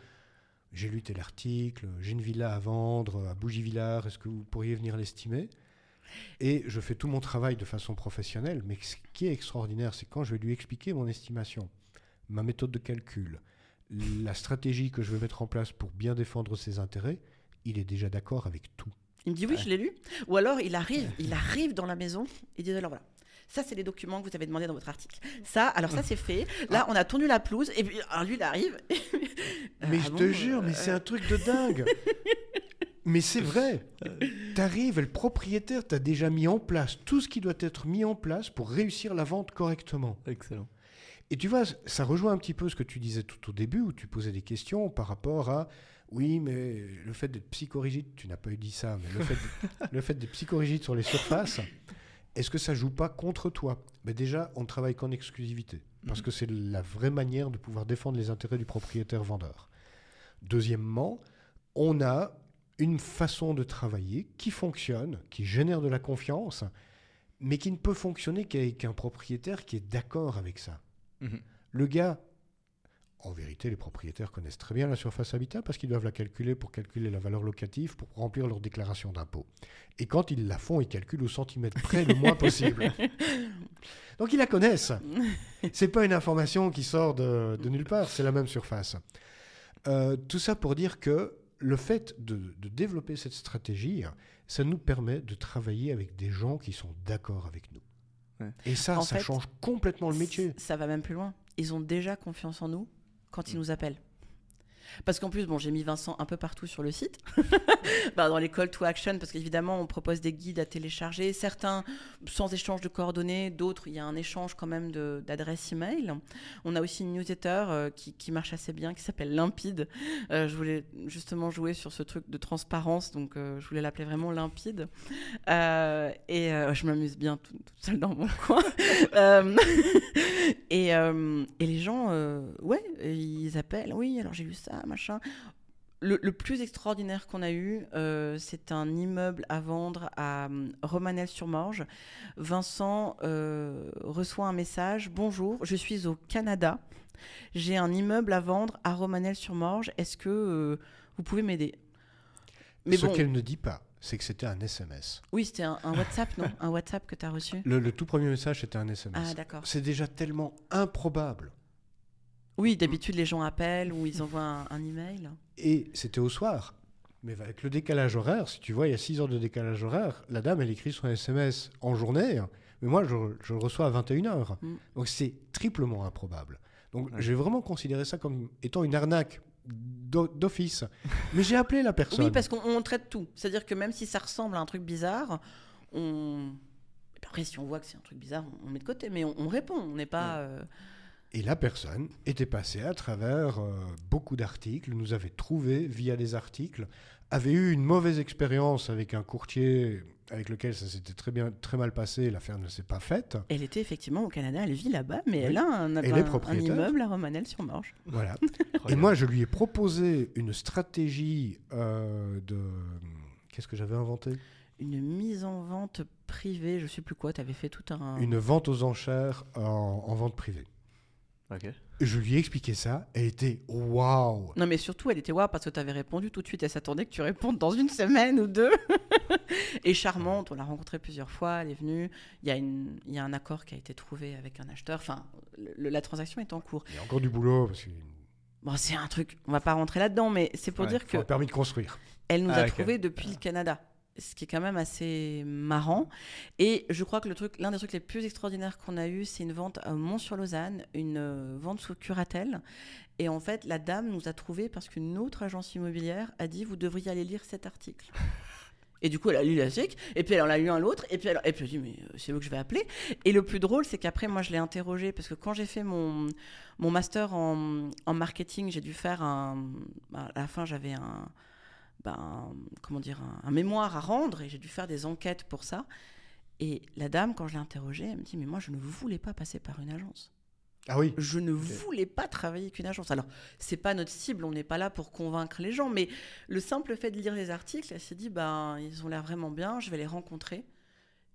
j'ai lu tel article, j'ai une villa à vendre à Bougievillard, est-ce que vous pourriez venir l'estimer? Et je fais tout mon travail de façon professionnelle, mais ce qui est extraordinaire, c'est quand je vais lui expliquer mon estimation, ma méthode de calcul, la stratégie que je vais mettre en place pour bien défendre ses intérêts, il est déjà d'accord avec tout. Il me dit oui, je l'ai lu. Ou alors il arrive, [laughs] il arrive dans la maison, il dit alors voilà. Ça, c'est les documents que vous avez demandé dans votre article. Ça, alors ça, c'est fait. [laughs] Là, on a tourné la pelouse. Et puis, alors lui, il arrive. Mais Ah je bon, te jure, euh, mais c'est un truc de dingue. [laughs] mais c'est vrai. T'arrives et le propriétaire t'a déjà mis en place tout ce qui doit être mis en place pour réussir la vente correctement. Excellent. Et tu vois, ça rejoint un petit peu ce que tu disais tout au début, où tu posais des questions par rapport à oui, mais le fait d'être psychorigide, tu n'as pas eu dit ça, mais le fait, d'être- [laughs] le fait d'être psychorigide sur les surfaces, est-ce que ça joue pas contre toi? Mais Déjà, on ne travaille qu'en exclusivité, parce que c'est la vraie manière de pouvoir défendre les intérêts du propriétaire-vendeur. Deuxièmement, on a une façon de travailler qui fonctionne, qui génère de la confiance, mais qui ne peut fonctionner qu'avec un propriétaire qui est d'accord avec ça. Mhm. Le gars, en vérité, les propriétaires connaissent très bien la surface habitat parce qu'ils doivent la calculer pour calculer la valeur locative pour remplir leur déclaration d'impôt. Et quand ils la font, ils calculent au centimètre près le moins possible. [laughs] Donc ils la connaissent. C'est pas une information qui sort de, de nulle part, c'est la même surface. Euh, tout ça pour dire que le fait de, de développer cette stratégie, ça nous permet de travailler avec des gens qui sont d'accord avec nous. Ouais. Et ça, En ça fait, change complètement le métier. Ça va même plus loin. Ils ont déjà confiance en nous quand ils Mm. nous appellent. Parce qu'en plus, bon, j'ai mis Vincent un peu partout sur le site, [laughs] Bah, dans les call to action, parce qu'évidemment, on propose des guides à télécharger, certains sans échange de coordonnées, d'autres, il y a un échange quand même d'adresses email. On a aussi une newsletter euh, qui, qui marche assez bien, qui s'appelle Limpide. Euh, je voulais justement jouer sur ce truc de transparence, donc euh, je voulais l'appeler vraiment Limpide. Et je m'amuse bien tout- toute seule dans mon [laughs] coin. [laughs] Et, et les gens, ouais, ils appellent, oui, alors j'ai lu ça, machin. Le, le plus extraordinaire qu'on a eu, euh, c'est un immeuble à vendre à euh, Romanel-sur-Morge. Vincent euh, reçoit un message Bonjour, je suis au Canada. J'ai un immeuble à vendre à Romanel-sur-Morge. Est-ce que euh, vous pouvez m'aider? Mais Ce bon, qu'elle ne dit pas, c'est que c'était un SMS. oui, c'était un, un WhatsApp, non? Un WhatsApp que tu as reçu? Le, le tout premier message, c'était un SMS. Ah, d'accord. c'est déjà tellement improbable. Oui, d'habitude, les gens appellent ou ils envoient un, un email. Et c'était au soir. Mais avec le décalage horaire, si tu vois, il y a 6 heures de décalage horaire, la dame, elle écrit son SMS en journée, mais moi, je, je le reçois à 21h. Mm. Donc c'est triplement improbable. Donc Ouais. j'ai vraiment considéré ça comme étant une arnaque d'o- d'office. mais j'ai appelé la personne. Oui, parce qu'on on traite tout. C'est-à-dire que même si ça ressemble à un truc bizarre, on. Après, si on voit que c'est un truc bizarre, on, on met de côté, mais on, on répond. On n'est pas. euh, Et la personne était passée à travers euh, beaucoup d'articles, nous avait trouvé via des articles, avait eu une mauvaise expérience avec un courtier avec lequel ça s'était très, bien, très mal passé, l'affaire ne s'est pas faite. Elle était effectivement au Canada, elle vit là-bas, mais Oui. elle a un, Elle un- un immeuble à Romanel-sur-Morge. Voilà. [laughs] Et moi, je lui ai proposé une stratégie euh, de... Qu'est-ce que j'avais inventé? Une mise en vente privée, je sais plus quoi, tu avais fait tout un. Une vente aux enchères en, en vente privée. Je lui ai expliqué ça, elle était waouh Non, mais surtout, elle était waouh parce que tu avais répondu tout de suite. Elle s'attendait que tu répondes dans une semaine ou deux. [laughs] et charmante, on l'a rencontrée plusieurs fois, elle est venue. Il y, a une- il y a un accord qui a été trouvé avec un acheteur. Enfin, le- la transaction est en cours. Il y a encore du boulot, parce qu'il Bon, c'est un truc, on va pas rentrer là-dedans, mais c'est pour Ouais, dire faut un que permis de construire. elle nous Ah, a ok. trouvés depuis le Canada. Ce qui est quand même assez marrant. Et je crois que le truc, l'un des trucs les plus extraordinaires qu'on a eu, c'est une vente à Mont-sur-Lausanne, une euh, vente sous curatelle. Et en fait, la dame nous a trouvés parce qu'une autre agence immobilière a dit vous devriez aller lire cet article. [laughs] Et du coup, elle a lu l'article, et puis elle en a lu un l'autre, et puis elle, et puis elle a dit mais euh, c'est vous que je vais appeler. Et le plus drôle, c'est qu'après, moi, je l'ai interrogée parce que quand j'ai fait mon, mon master en, en marketing, j'ai dû faire un. À la fin, j'avais un. Ben, comment dire, un, un mémoire à rendre et j'ai dû faire des enquêtes pour ça. Et la dame, quand je l'ai interrogée, elle me dit Mais moi, je ne voulais pas passer par une agence. Ah oui Je ne voulais pas travailler avec une agence. Alors, c'est pas notre cible, on n'est pas là pour convaincre les gens, mais le simple fait de lire les articles, elle s'est dit Ben, ils ont l'air vraiment bien, je vais les rencontrer.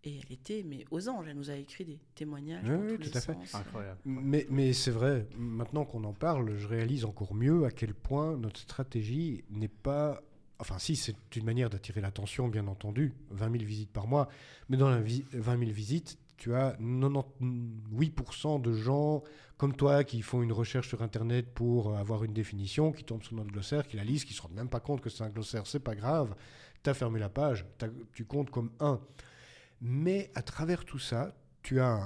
Et elle était, mais aux anges, elle nous a écrit des témoignages. Oui, dans oui, tous tout les à fait. Incroyable. Mais, mais c'est vrai, maintenant qu'on en parle, je réalise encore mieux à quel point notre stratégie n'est pas... Enfin si, c'est une manière d'attirer l'attention, bien entendu, 20 000 visites par mois, mais dans la vi- 20 000 visites, tu as 98% de gens comme toi qui font une recherche sur Internet pour avoir une définition, qui tombent sur notre glossaire, qui la lisent, qui ne se rendent même pas compte que c'est un glossaire, c'est pas grave, tu as fermé la page, tu comptes comme un. Mais à travers tout ça, tu as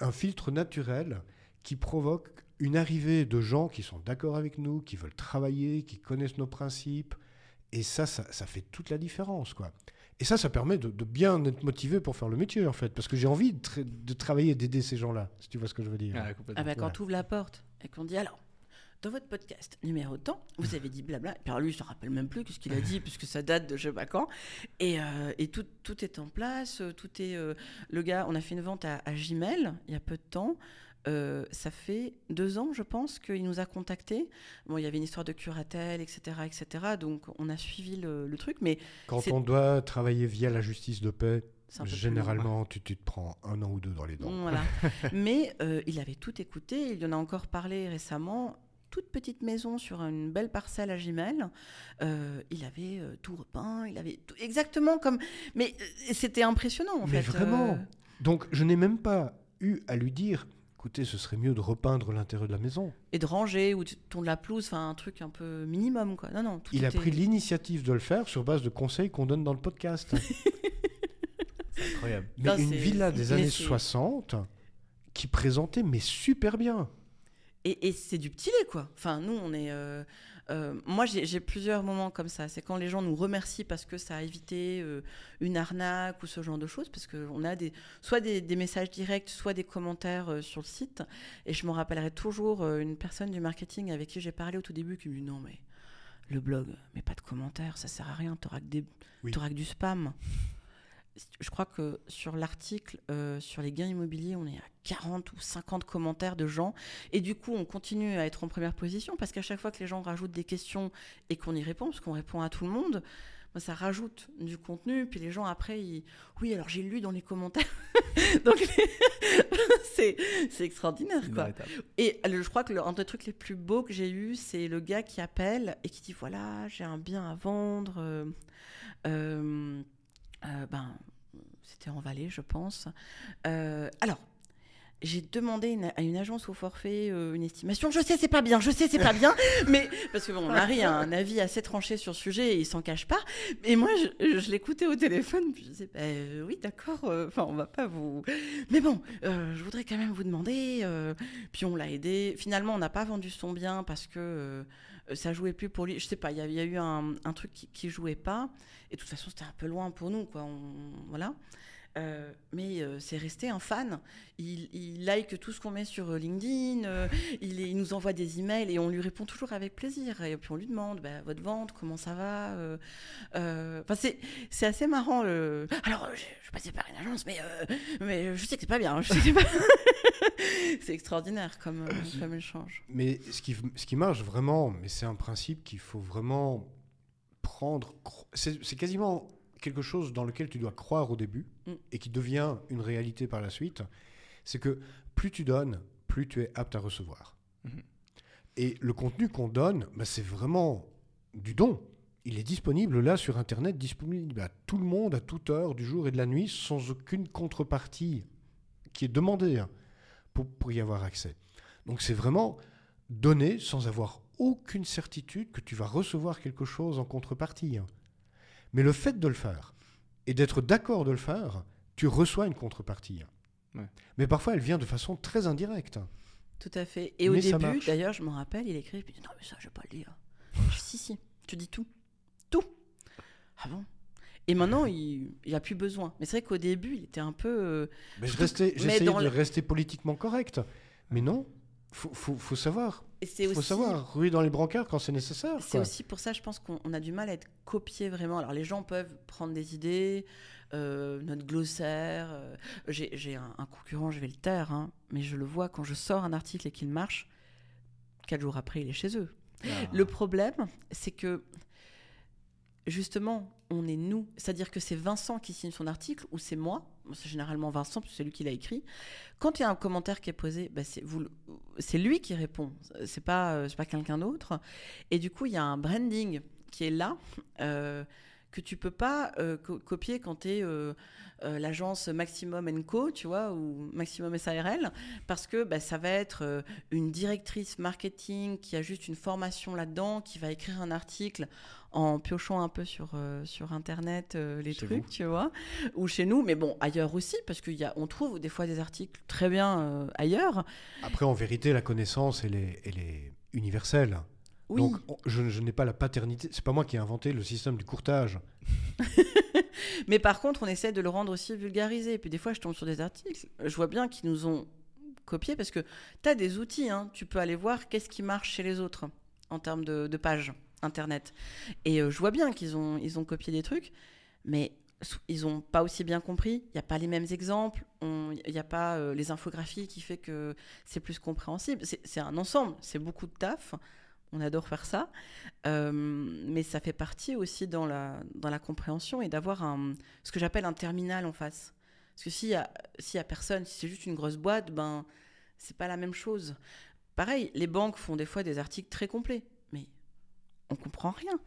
un filtre naturel qui provoque une arrivée de gens qui sont d'accord avec nous, qui veulent travailler, qui connaissent nos principes. Et ça, ça, ça fait toute la différence, quoi. Et ça, ça permet de, de bien être motivé pour faire le métier, en fait. Parce que j'ai envie de, tra- de travailler et d'aider ces gens-là, si tu vois ce que je veux dire. Ah, complètement. Ah bah, quand tu ouvres la porte et qu'on dit alors, dans votre podcast numéro tant, vous avez dit blabla. Et puis alors lui, je ne rappelle même plus ce qu'il a dit, [laughs] puisque ça date de je sais pas quand. Et, euh, et tout, tout est en place. euh, Tout est. euh, le gars, on a fait une vente à, à Gmail il y a peu de temps. Euh, ça fait deux ans, je pense, qu'il nous a contactés. Bon, il y avait une histoire de curatelle, etc., etc. Donc, on a suivi le, le truc, mais Quand on doit travailler via la justice de paix, généralement, tu, tu te prends un an ou deux dans les dents. Voilà. [laughs] Mais euh, il avait tout écouté. Il y en a encore parlé récemment. Toute petite maison sur une belle parcelle à Gimel. Euh, il avait euh, tout repeint. Il avait tout- exactement comme. Mais c'était impressionnant en Mais fait. vraiment. Donc, je n'ai même pas eu à lui dire, écoutez, ce serait mieux de repeindre l'intérieur de la maison. et de ranger ou de tourner la pelouse. Enfin, un truc un peu minimum quoi. Non, non. Tout Il a pris l'initiative de le faire sur base de conseils qu'on donne dans le podcast. [laughs] C'est incroyable. mais Non, une villa des années c'est- 60 qui présentait mais super bien. Et, et c'est du petit lait, quoi. Enfin, nous, on est. euh, euh, moi, j'ai plusieurs moments comme ça. C'est quand les gens nous remercient parce que ça a évité euh, une arnaque ou ce genre de choses, parce qu'on a des, soit des, des messages directs, soit des commentaires euh, sur le site. Et je me rappellerai toujours une personne du marketing avec qui j'ai parlé au tout début qui me dit non, mais le blog, mais pas de commentaires, ça sert à rien, t'auras que, des- Oui. t'auras que du spam. Je crois que sur l'article euh, sur les gains immobiliers, on est à 40 ou 50 commentaires de gens. Et du coup, on continue à être en première position parce qu'à chaque fois que les gens rajoutent des questions et qu'on y répond, parce qu'on répond à tout le monde, ça rajoute du contenu. Puis les gens, après, ils... oui, alors j'ai lu dans les commentaires. [laughs] Donc, [laughs] c'est c'est extraordinaire, quoi. Et je crois que le- un des trucs les plus beaux que j'ai eu, c'est le gars qui appelle et qui dit voilà, j'ai un bien à vendre. euh, euh, euh, ben, c'était en Valais, je pense. Euh, alors. J'ai demandé une- à une agence au forfait euh, une estimation. Je sais, c'est pas bien. Je sais, c'est pas bien. [laughs] mais parce que bon, mon mari a un avis assez tranché sur le sujet et il s'en cache pas. Et moi, je, je l'écoutais au téléphone. Puis je disais, bah, euh, oui, d'accord. euh, Enfin, on va pas vous. Mais bon, euh, je voudrais quand même vous demander. euh, puis on l'a aidé. Finalement, on n'a pas vendu son bien parce que euh, ça jouait plus pour lui. Je sais pas, il y, a- il y a eu un, un truc qui, qui jouait pas. Et de toute façon, c'était un peu loin pour nous, quoi. On- voilà. Euh, mais euh, c'est resté un fan. Il, il like tout ce qu'on met sur euh, LinkedIn. euh, il, il nous envoie des emails et on lui répond toujours avec plaisir. Et puis on lui demande bah, votre vente, comment ça va. c'est assez marrant. le- Alors, je, je passais par une agence, mais, mais je sais que c'est pas bien. c'est pas- [laughs] c'est extraordinaire comme, comme échange. Mais ce qui, ce qui marche vraiment, mais c'est un principe qu'il faut vraiment prendre. c'est quasiment quelque chose dans lequel tu dois croire au début Mm. et qui devient une réalité par la suite. C'est que plus tu donnes, plus tu es apte à recevoir. Mhm. Et le contenu qu'on donne, bah, c'est vraiment du don. Il est disponible là sur Internet, disponible à tout le monde, à toute heure du jour et de la nuit, sans aucune contrepartie qui est demandée hein, pour, pour y avoir accès. Donc c'est vraiment donner sans avoir aucune certitude que tu vas recevoir quelque chose en contrepartie. hein. Mais le fait de le faire et d'être d'accord de le faire, tu reçois une contrepartie. Ouais. Mais parfois, elle vient de façon très indirecte. Tout à fait. Et au Mais début, d'ailleurs, je me rappelle, il écrit, puis il dit, non mais ça, je vais pas le dire. Je dis, si, si, tu dis tout. Tout. Ah bon? Et maintenant, il n'y a plus besoin. Mais c'est vrai qu'au début, il était un peu... euh, Mais je restais- J'essayais dans de le- rester politiquement correct. Mais non, faut, faut, faut savoir. C'est faut aussi... savoir ruer dans les brancards quand c'est nécessaire. C'est aussi pour ça, je pense qu'on on a du mal à être copié vraiment. Alors, les gens peuvent prendre des idées, euh, notre glossaire. euh, J'ai j'ai un, un concurrent, je vais le taire, hein, mais je le vois quand je sors un article et qu'il marche, quatre jours après, il est chez eux. Ah. Le problème, c'est que justement, on est nous. C'est-à-dire que c'est Vincent qui signe son article ou c'est moi. C'est généralement Vincent, c'est lui qui l'a écrit. Quand il y a un commentaire qui est posé, bah, c'est lui qui répond. C'est pas, euh, pas quelqu'un d'autre. Et du coup, il y a un branding qui est là. euh, que tu peux pas euh, co- copier quand tu es l'agence Maximum Co, tu vois, ou Maximum SARL, parce que bah, ça va être euh, une directrice marketing qui a juste une formation là-dedans, qui va écrire un article en piochant un peu sur, euh, sur Internet euh, les Chez trucs, vous. tu vois, ou chez nous, mais bon, ailleurs aussi, parce qu'on trouve des fois des articles très bien euh, ailleurs. Après, en vérité, la connaissance, elle est, elle est universelle. Oui, Donc, on- je, je n'ai pas la paternité. C'est pas moi qui ai inventé le système du courtage. [laughs] mais par contre, on essaie de le rendre aussi vulgarisé. Et puis des fois, je tombe sur des articles, je vois bien qu'ils nous ont copié, parce que tu as des outils, hein. tu peux aller voir qu'est-ce qui marche chez les autres en termes de, de pages Internet. Et euh, je vois bien qu'ils ont, ils ont copié des trucs, mais ils n'ont pas aussi bien compris. Il n'y a pas les mêmes exemples. Il n'y a pas euh, les infographies qui fait que c'est plus compréhensible. C'est c'est un ensemble. C'est beaucoup de taf. On adore faire ça. Euh, mais ça fait partie aussi dans la, dans la compréhension et d'avoir un, ce que j'appelle un terminal en face. Parce que s'il y a, s'il y a personne, si c'est juste une grosse boîte, ben, c'est pas la même chose. Pareil, les banques font des fois des articles très complets, mais on comprend rien.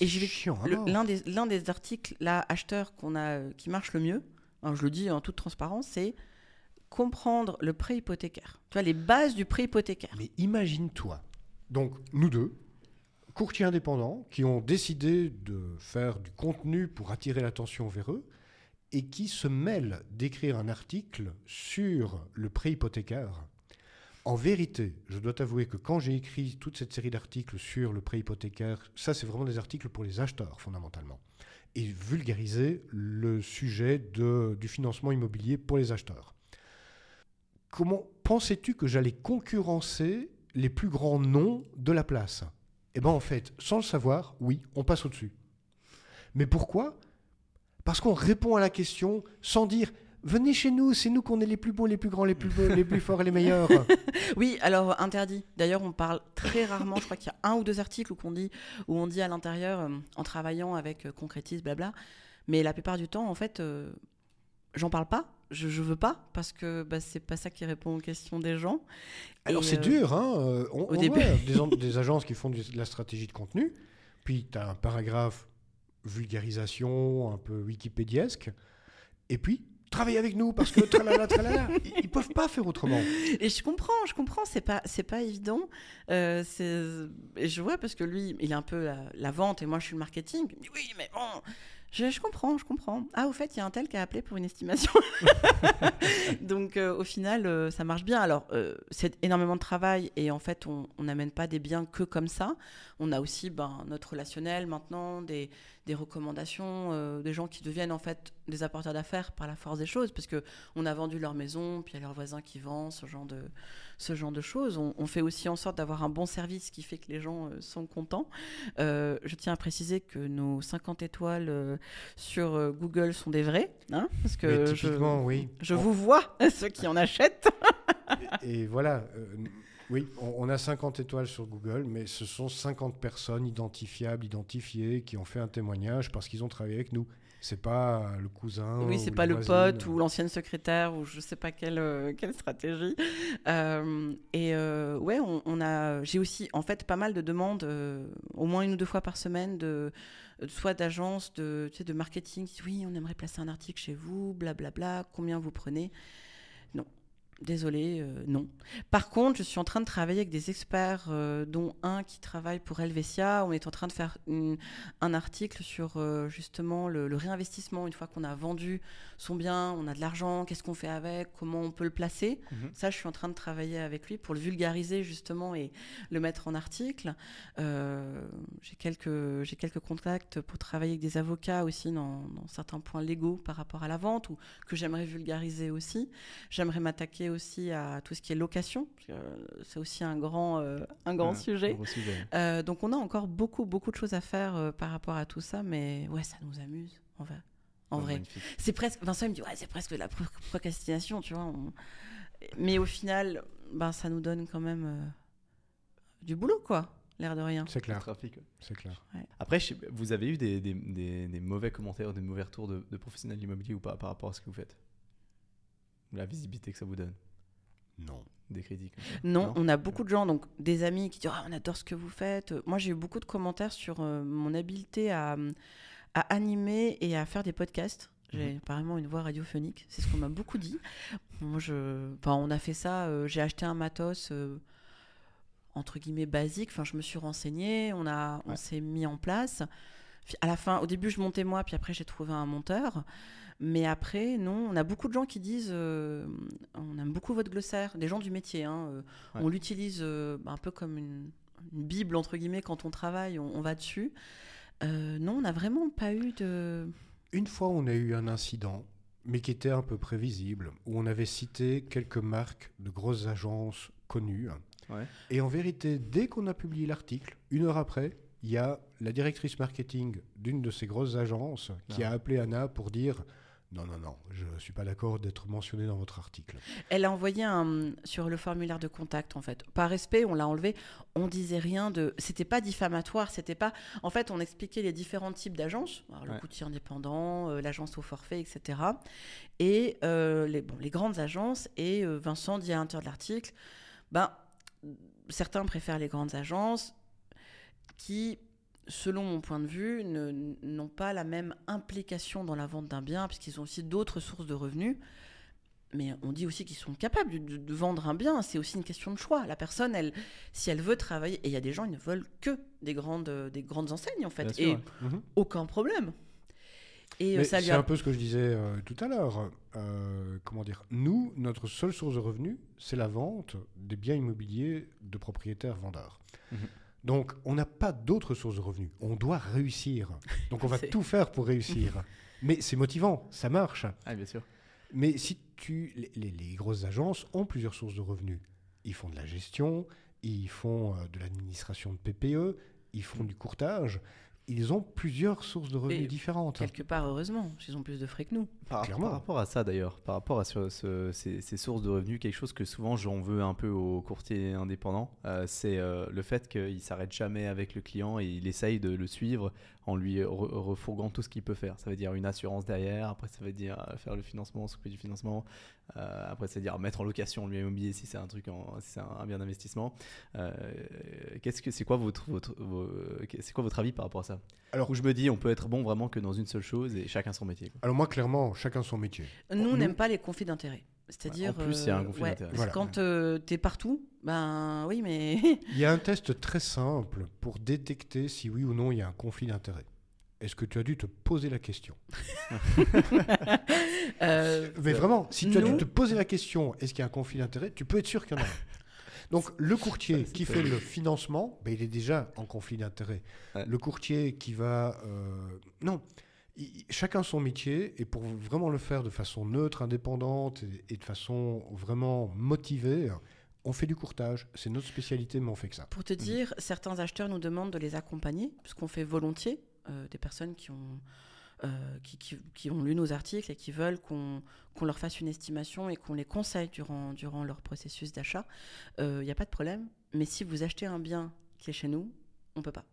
Et je vais- chiant. à Le- mort. L'un des, l'un des articles, là, acheteurs qu'on a, euh, qui marche le mieux, alors je le dis en toute transparence, c'est comprendre le prêt hypothécaire. Tu vois, les bases du prêt hypothécaire. Mais imagine-toi, donc nous deux, courtiers indépendants, qui ont décidé de faire du contenu pour attirer l'attention vers eux, et qui se mêlent d'écrire un article sur le prêt hypothécaire En vérité, je dois t'avouer que quand j'ai écrit toute cette série d'articles sur le prêt hypothécaire, ça c'est vraiment des articles pour les acheteurs fondamentalement, et vulgariser le sujet de, du financement immobilier pour les acheteurs. Comment pensais-tu que j'allais concurrencer les plus grands noms de la place Eh bien en fait, sans le savoir, oui, on passe au-dessus. Mais pourquoi? Parce qu'on répond à la question sans dire Venez chez nous, c'est nous qu'on est les plus beaux, les plus grands, les plus beaux, les plus forts et les meilleurs. [laughs] Oui, alors interdit. D'ailleurs, on parle très rarement. Je crois qu'il y a un ou deux articles où on dit, où on dit à l'intérieur, euh, en travaillant avec euh, Concrétis, blabla. Mais la plupart du temps, en fait, euh, j'en parle pas. Je, je veux pas parce que bah, c'est pas ça qui répond aux questions des gens. Alors c'est euh, dur, hein euh, on, au on début. voit des, en- [laughs] des agences qui font de la stratégie de contenu, puis tu as un paragraphe vulgarisation un peu wikipédiesque, et puis travaille avec nous parce que tralala, tralala, [laughs] ils, peuvent pas faire autrement. Et je comprends, je comprends, c'est pas, c'est pas évident. Euh, et je vois parce que lui, il est un peu la, la vente et moi je suis le marketing. Il me dit, oui, mais bon, je, je comprends, je comprends. Ah, au fait, il y a un tel qui a appelé pour une estimation. [laughs] Donc euh, au final, euh, ça marche bien. Alors, euh, c'est énormément de travail et en fait, on n'amène pas des biens que comme ça. On a aussi ben, notre relationnel maintenant, des, des recommandations, des gens qui deviennent en fait des apporteurs d'affaires par la force des choses, parce que on a vendu leur maison, puis il y a leurs voisins qui vendent, ce genre de, ce genre de choses. On, on fait aussi en sorte d'avoir un bon service qui fait que les gens euh, sont contents. Euh, je tiens à préciser que nos 50 étoiles euh, sur Google sont des vrais, hein, parce que je, oui. je On- vous vois, [laughs] ceux qui en achètent. Et voilà, oui, on a 50 étoiles sur Google, mais ce sont 50 personnes identifiables, identifiées, qui ont fait un témoignage parce qu'ils ont travaillé avec nous. C'est pas le cousin. Oui, ou c'est pas le voisine. pote ou l'ancienne secrétaire ou je sais pas quelle, euh, quelle stratégie. Euh, et euh, ouais, on, on a, j'ai aussi en fait pas mal de demandes, euh, au moins une ou deux fois par semaine, de, soit d'agences de, tu sais, de marketing. Oui, on aimerait placer un article chez vous, blablabla. combien vous prenez. Désolé, euh, non. Par contre, je suis en train de travailler avec des experts, euh, dont un qui travaille pour Helvetia. On est en train de faire une- un article sur euh, justement le, le réinvestissement une fois qu'on a vendu son bien, on a de l'argent, qu'est-ce qu'on fait avec, comment on peut le placer. Mhm. Ça, je suis en train de travailler avec lui pour le vulgariser justement et le mettre en article. J'ai quelques, j'ai quelques contacts pour travailler avec des avocats aussi dans, dans certains points légaux par rapport à la vente ou que j'aimerais vulgariser aussi. J'aimerais m'attaquer aussi à tout ce qui est location. C'est aussi un grand, euh, un grand Ouais, sujet. gros sujet. Euh, donc on a encore beaucoup, beaucoup de choses à faire euh, par rapport à tout ça, mais ouais, ça nous amuse, en vrai. En. C'est presque. Vincent il me dit ouais, c'est presque de la pro- procrastination, tu vois. on- Mais au final, ben ça nous donne quand même euh, du boulot, quoi. L'air de rien. C'est clair, trafic. c'est clair. Après, je sais- vous avez eu des, des- des- des mauvais commentaires, des mauvais retours de, de professionnels de l'immobilier ou pas par rapport à ce que vous faites? La visibilité que ça vous donne Non. Des critiques Non, on a beaucoup de gens, donc des amis qui disent Ah, on adore ce que vous faites. Moi, j'ai eu beaucoup de commentaires sur euh, mon habileté à, à animer et à faire des podcasts. J'ai apparemment une voix radiophonique, c'est ce qu'on m'a beaucoup dit. [laughs] Moi, je, enfin, on a fait ça. euh, j'ai acheté un matos euh, entre guillemets basique. Enfin, je me suis renseignée, on a, on Ouais. s'est mis en place. À la fin, au début, je montais moi, puis après, j'ai trouvé un monteur. Mais après, non, on a beaucoup de gens qui disent euh, on aime beaucoup votre glossaire, des gens du métier. hein, euh, Ouais. On l'utilise euh, un peu comme une, une bible, entre guillemets, quand on travaille, on, on va dessus. Euh, non, on n'a vraiment pas eu de. Une fois, on a eu un incident, mais qui était un peu prévisible, où on avait cité quelques marques de grosses agences connues. Ouais. Et en vérité, dès qu'on a publié l'article, une heure après, il y a la directrice marketing d'une de ces grosses agences qui Ah. a appelé Anna pour dire non, non, non, je ne suis pas d'accord d'être mentionné dans votre article. Elle a envoyé un sur le formulaire de contact en fait. Par respect, on l'a enlevé. On disait rien de. C'était pas diffamatoire. C'était pas. En fait, on expliquait les différents types d'agences. Le Ouais. courtier indépendant, euh, l'agence au forfait, etc. Et euh, les bon, les grandes agences. Et euh, Vincent dit à l'intérieur de l'article, ben certains préfèrent les grandes agences qui selon mon point de vue, ne- n'ont pas la même implication dans la vente d'un bien, puisqu'ils ont aussi d'autres sources de revenus. Mais on dit aussi qu'ils sont capables de, de vendre un bien. C'est aussi une question de choix. La personne, elle, si elle veut travailler, et il y a des gens, ils ne veulent que des grandes, des grandes enseignes, en fait. Sûr, et ouais. Mhm. aucun problème. Et euh, Mais ça lui c'est a- un peu ce que je disais euh, tout à l'heure. Euh, comment dire? Nous, notre seule source de revenus, c'est la vente des biens immobiliers de propriétaires vendeurs. Mhm. Donc, on n'a pas d'autre source de revenus. On doit réussir. Donc, on va [laughs] tout faire pour réussir. [laughs] Mais c'est motivant, ça marche. Ah, bien sûr. Mais si tu, les, les- les grosses agences ont plusieurs sources de revenus. Ils font de la gestion, ils font euh, de l'administration de PPE, ils font du courtage. Ils ont plusieurs sources de revenus Et différentes. quelque part, heureusement, qu'ils ont plus de frais que nous. Par, Clairement. par rapport à ça d'ailleurs, par rapport à ce- ce- ces, ces sources de revenus, quelque chose que souvent j'en veux un peu aux courtiers indépendants, euh, c'est euh, le fait qu'il s'arrête jamais avec le client et il essaye de le suivre en lui re- refourguant tout ce qu'il peut faire. Ça veut dire une assurance derrière, après ça veut dire euh, faire le financement, s'occuper du financement, euh, après ça veut dire mettre en location le bien immobilier si c'est un truc, en- si c'est un, un bien d'investissement. Qu'est-ce que c'est quoi votre, votre, c'est quoi votre avis par rapport à ça? Alors- où je me dis on peut être bon vraiment que dans une seule chose et chacun son métier. quoi. Alors moi, clairement, chacun son métier. Nous, on Nous- n'aime pas les conflits d'intérêts. C'est-à-dire. En plus, il y a un euh, conflit ouais, d'intérêts. parce Voilà. que Quand tu es partout, ben oui, mais. [laughs] Il y a un test très simple pour détecter si oui ou non il y a un conflit d'intérêts. Est-ce que tu as dû te poser la question? [laughs] Euh, Mais vraiment, si tu as dû te poser la question, est-ce qu'il y a un conflit d'intérêts, tu peux être sûr qu'il y en a un. Donc [laughs] le courtier qui fait le financement, ben, il est déjà en conflit d'intérêts. Ouais. Le courtier qui va... euh, non, chacun son métier, et pour vraiment le faire de façon neutre, indépendante, et, de façon vraiment motivée, on fait du courtage. C'est notre spécialité, mais on fait que ça. Pour te dire, certains acheteurs nous demandent de les accompagner, puisqu'on fait volontiers euh, des personnes qui ont, euh, qui, qui- qui ont lu nos articles et qui veulent qu'on qu'on leur fasse une estimation et qu'on les conseille durant, durant leur processus d'achat. Il n'y a pas de problème, mais si vous achetez un bien qui est chez nous, on peut pas.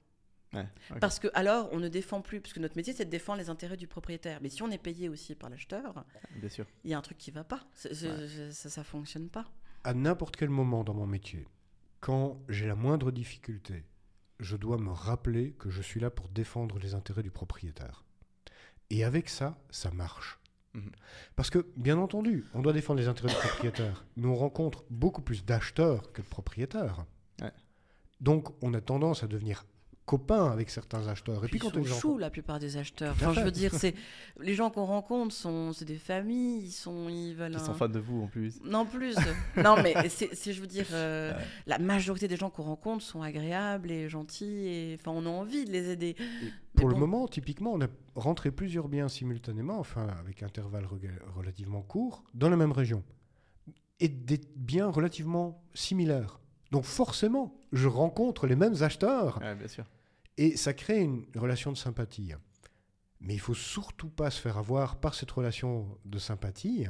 Ouais. Parce que alors, on ne défend plus, parce que notre métier, c'est de défendre les intérêts du propriétaire. Mais si on est payé aussi par l'acheteur, il y a un truc qui va pas. Ça, ça fonctionne pas. à n'importe quel moment dans mon métier, quand j'ai la moindre difficulté, je dois me rappeler que je suis là pour défendre les intérêts du propriétaire. Et avec ça, ça marche. Mhm. Parce que, bien entendu, on doit défendre les intérêts du [laughs] propriétaire, mais on rencontre beaucoup plus d'acheteurs que de propriétaires. Ouais. Donc, on a tendance à devenir copains avec certains acheteurs. Et puis, Ils quand sont choux, rencontre- la plupart des acheteurs. Enfin, je veux dire, c'est les gens qu'on rencontre sont, c'est des familles, ils sont, ils veulent. Un- sont fans de vous en plus. Non plus. non, mais [laughs] c'est, c'est- je veux dire, euh, Ouais. la majorité des gens qu'on rencontre sont agréables et gentils et enfin, on a envie de les aider. Pour le moment, typiquement, on a rentré plusieurs biens simultanément, enfin avec intervalles relativement courts, dans la même région. Et des biens relativement similaires. Donc forcément, je rencontre les mêmes acheteurs Ouais, bien sûr. Et ça crée une relation de sympathie. Mais il faut surtout pas se faire avoir par cette relation de sympathie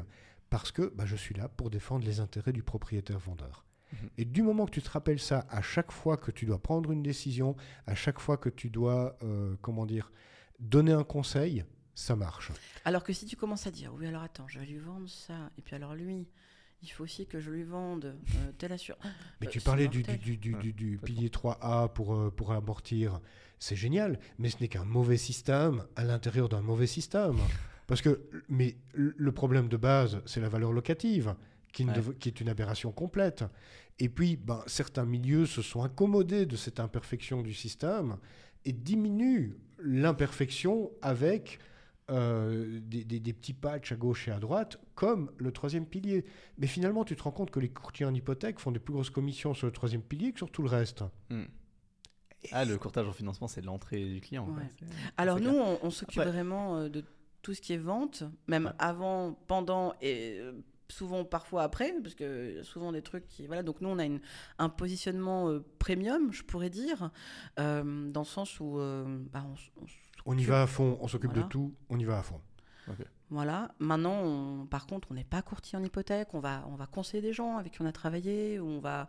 parce que bah, je suis là pour défendre les intérêts du propriétaire-vendeur. Mhm. Et du moment que tu te rappelles ça à chaque fois que tu dois prendre une décision, à chaque fois que tu dois, euh, comment dire, donner un conseil, ça marche. Alors que si tu commences à dire, oui, alors attends, je vais lui vendre ça, et puis alors lui, il faut aussi que je lui vende euh, telle assurance. Mais Euh, tu parlais du, du, du, Ouais, du- pilier 3A pour, euh, pour amortir. C'est génial, mais ce n'est qu'un mauvais système à l'intérieur d'un mauvais système. Parce que, mais le problème de base, c'est la valeur locative, qui, ne Ouais. dev- qui est une aberration complète. Et puis, ben, certains milieux se sont accommodés de cette imperfection du système et diminuent l'imperfection avec euh, des, des- des petits patchs à gauche et à droite, comme le troisième pilier. Mais finalement, tu te rends compte que les courtiers en hypothèque font des plus grosses commissions sur le troisième pilier que sur tout le reste. Hmm. Ah, le courtage en financement, c'est l'entrée du client. Ouais. Alors nous, clair. on, on s'occupe Après- vraiment euh, de tout ce qui est vente, même Ouais. avant, pendant et euh, souvent parfois après, parce que y a souvent des trucs qui... Voilà, donc nous, on a une, un positionnement euh, premium, je pourrais dire, euh, dans le sens où... euh, bah, on on On y va à fond, on s'occupe Voilà. de tout, on y va à fond. Voilà. Maintenant, on- par contre, on n'est pas courtier en hypothèque. On va, on va conseiller des gens avec qui on a travaillé. On va,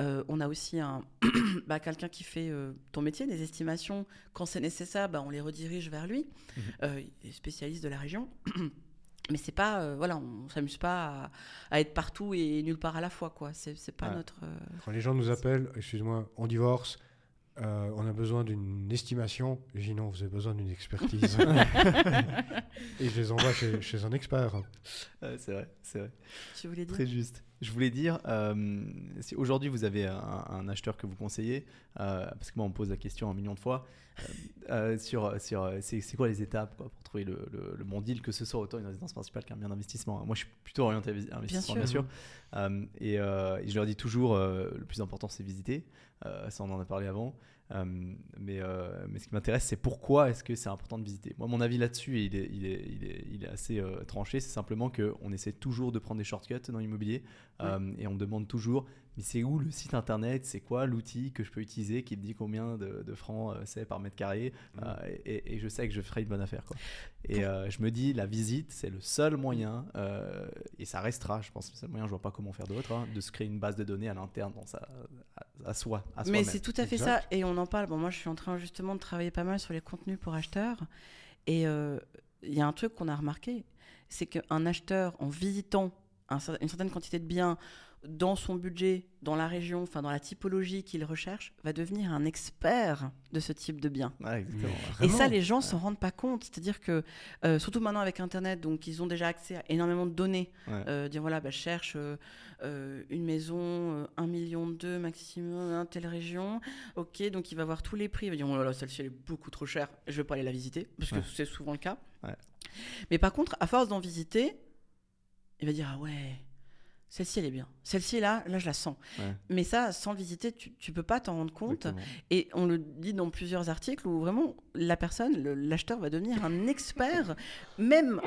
euh, on a aussi un, [coughs] bah, quelqu'un qui fait euh, ton métier, des estimations. Quand c'est nécessaire, bah, on les redirige vers lui. Mhm. Euh, il est spécialiste de la région. [coughs] Mais c'est pas, euh, voilà, on s'amuse pas à, à être partout et nulle part à la fois, quoi. C'est, pas Ouais. notre. euh, Quand les gens nous appellent, excuse-moi, on divorce, euh, on a besoin d'une estimation, je dis non, vous avez besoin d'une expertise. [laughs] et je les envoie chez, chez un expert. Ouais, c'est vrai, c'est vrai. Tu voulais dire Très juste. je voulais dire, euh, si aujourd'hui vous avez un, un acheteur que vous conseillez, euh, parce que moi on me pose la question un million de fois, sur, sur c'est c'est quoi les étapes quoi, pour trouver le, le- le bon deal, que ce soit autant une résidence principale qu'un bien d'investissement. Moi je suis plutôt orienté vis- investissement, bien sûr. Euh, et, euh, et je leur dis toujours, euh, le plus important c'est visiter. Euh, ça on en a parlé avant. Euh, mais, euh, mais ce qui m'intéresse, c'est pourquoi est-ce que c'est important de visiter? Moi, mon avis là-dessus, il est, il est, il est, il est assez tranché. C'est simplement qu'on essaie toujours de prendre des shortcuts dans l'immobilier euh, et on me demande toujours, mais c'est où le site internet? C'est quoi l'outil que je peux utiliser qui me dit combien de, de francs euh, c'est par mètre carré? Euh, et, et je sais que je ferai une bonne affaire. Quoi. Et euh, je me dis, la visite, c'est le seul moyen, et ça restera, je pense, le seul moyen, je vois pas comment faire d'autre, hein, de se créer une base de données à l'interne, dans sa, à, à soi. À Mais c'est tout à fait ça, et on en parle. Bon, moi, je suis en train justement de travailler pas mal sur les contenus pour acheteurs, et il y a un truc qu'on a remarqué, c'est qu'un acheteur, en visitant un une certaine quantité de biens dans son budget, dans la région, enfin dans la typologie qu'il recherche, va devenir un expert de ce type de biens. Ouais, exactement. Et ça, les gens s'en rendent pas compte. C'est-à-dire que, euh, surtout maintenant avec Internet, donc ils ont déjà accès à énormément de données. Ouais. Euh, dire voilà, bah, je cherche euh, euh, une maison, euh, 1 million deux maximum, dans telle région. Ok, donc il va voir tous les prix. Il va dire oh là là, celle-ci elle est beaucoup trop chère, je vais pas aller la visiter, parce que Ouais. c'est souvent le cas. Ouais. Mais par contre, à force d'en visiter, il va dire ah ouais. Celle-ci, elle est bien. Celle-ci, là, là, je la sens. Ouais. Mais ça, sans le visiter, tu, tu peux pas t'en rendre compte. Exactement. Et on le dit dans plusieurs articles où vraiment la personne, l'acheteur va devenir un expert, même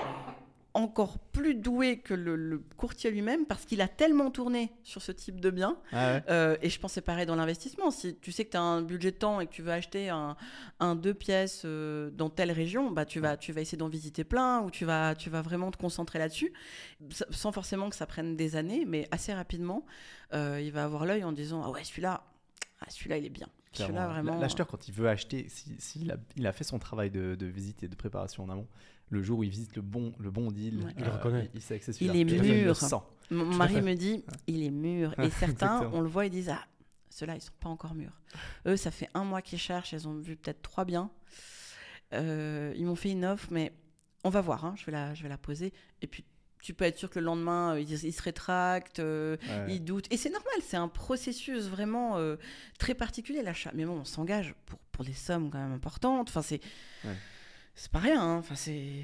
encore plus doué que le, le courtier lui-même, parce qu'il a tellement tourné sur ce type de bien. Ah ouais. Euh, et je pense c'est pareil dans l'investissement. Si tu sais que tu as un budget de temps et que tu veux acheter un, un deux pièces euh, dans telle région, bah, tu, vas, tu vas essayer d'en visiter plein ou tu vas, tu vas vraiment te concentrer là-dessus, sans forcément que ça prenne des années, mais assez rapidement, euh, il va avoir l'œil en disant Ah ouais, celui-là, ah, celui-là, il est bien. Celui-là, Clairement. vraiment. L'acheteur, quand il veut acheter, s'il si, s'il a, il a fait son travail de, de visite et de préparation en amont, le jour où il visite le bon, le bon deal, Ouais. Il le reconnaît. Il, sait que c'est Il est mûr. Mon mari me dit, il est mûr. Et [laughs] certains, on le voit, ils disent, ah, ceux-là, ils sont pas encore mûrs. Eux, ça fait un mois qu'ils cherchent, ils ont vu peut-être trois biens. Euh, ils m'ont fait une offre, mais on va voir, hein, je, vais la, je vais la poser. Et puis, tu peux être sûr que le lendemain, euh, ils, ils se rétractent, euh, Ouais. ils doutent. Et c'est normal, c'est un processus vraiment euh, très particulier, l'achat. Mais bon, on s'engage pour, pour des sommes quand même importantes. Enfin, c'est Ouais. C'est pas rien. hein. Enfin, c'est...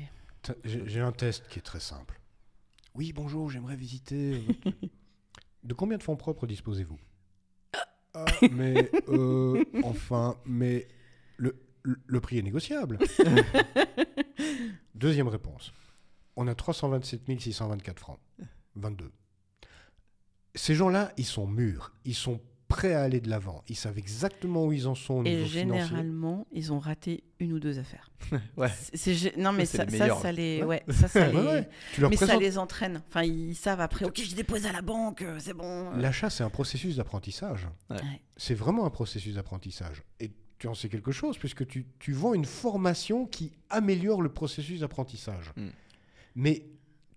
J'ai un test qui est très simple. Oui, bonjour, j'aimerais visiter. [laughs] votre- de combien de fonds propres disposez-vous? Ah, [laughs] Mais, euh, enfin, mais le, le, le prix est négociable. [laughs] Deuxième réponse. On a 327 624 francs. 22. Ces gens-là, ils sont mûrs. Ils sont prêts à aller de l'avant. Ils savent exactement où ils en sont au Et niveau financier. généralement, ils ont raté une ou deux affaires. [laughs] Ouais. C'est- c'est gé- non mais ça, les ça, ça les, ouais. ouais, ça, ça [laughs] Ouais, les- ouais. Tu leur mais ça les entraîne. Enfin, ils savent après. Ok, j'ai déposé à la banque, euh, c'est bon. L'achat, c'est un processus d'apprentissage. Ouais. C'est vraiment un processus d'apprentissage. Et tu en sais quelque chose, puisque tu, tu vends une formation qui améliore le processus d'apprentissage. Mm. Mais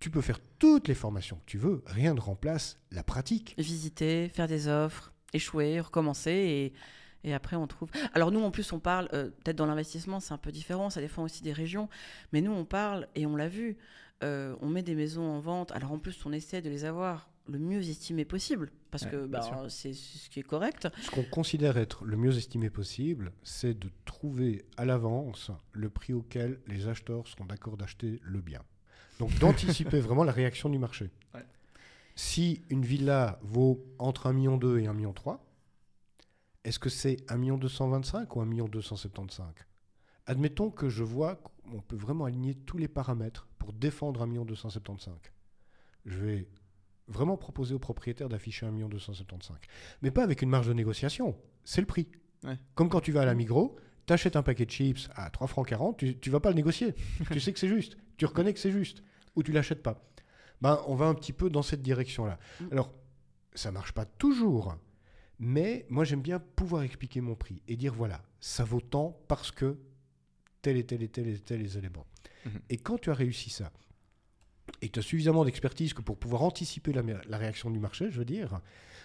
tu peux faire toutes les formations que tu veux, rien ne remplace la pratique. Visiter, faire des offres, échouer, recommencer et et après on trouve. Alors nous en plus on parle euh, peut-être dans l'investissement c'est un peu différent, ça dépend aussi des régions. Mais nous on parle et on l'a vu, euh, on met des maisons en vente. Alors en plus on essaie de les avoir le mieux estimé possible parce Ouais, que bah, c'est ce qui est correct. Ce qu'on considère être le mieux estimé possible, c'est de trouver à l'avance le prix auquel les acheteurs seront d'accord d'acheter le bien. Donc d'anticiper [laughs] vraiment la réaction du marché. Ouais. Si une villa vaut entre 1,2 million et 1,3 million, est-ce que c'est 1 million 225 ou 1 million 275 Admettons que je vois qu'on peut vraiment aligner tous les paramètres pour défendre 1 million 275. Je vais vraiment proposer au propriétaire d'afficher 1 million 275. Mais pas avec une marge de négociation. C'est le prix. Ouais. Comme quand tu vas à la Migros, tu achètes un paquet de chips à 3 francs 40, tu, tu vas pas le négocier. tu sais que c'est juste. Tu reconnais que c'est juste. Ou tu l'achètes pas. Ben, on va un petit peu dans cette direction-là. Mm. Alors, ça marche pas toujours. Mais moi, j'aime bien pouvoir expliquer mon prix et dire voilà, ça vaut tant parce que tel et tel et tel et tel les éléments. Mhm. Et quand tu as réussi ça, et que tu as suffisamment d'expertise que pour pouvoir anticiper la, la réaction du marché, je veux dire,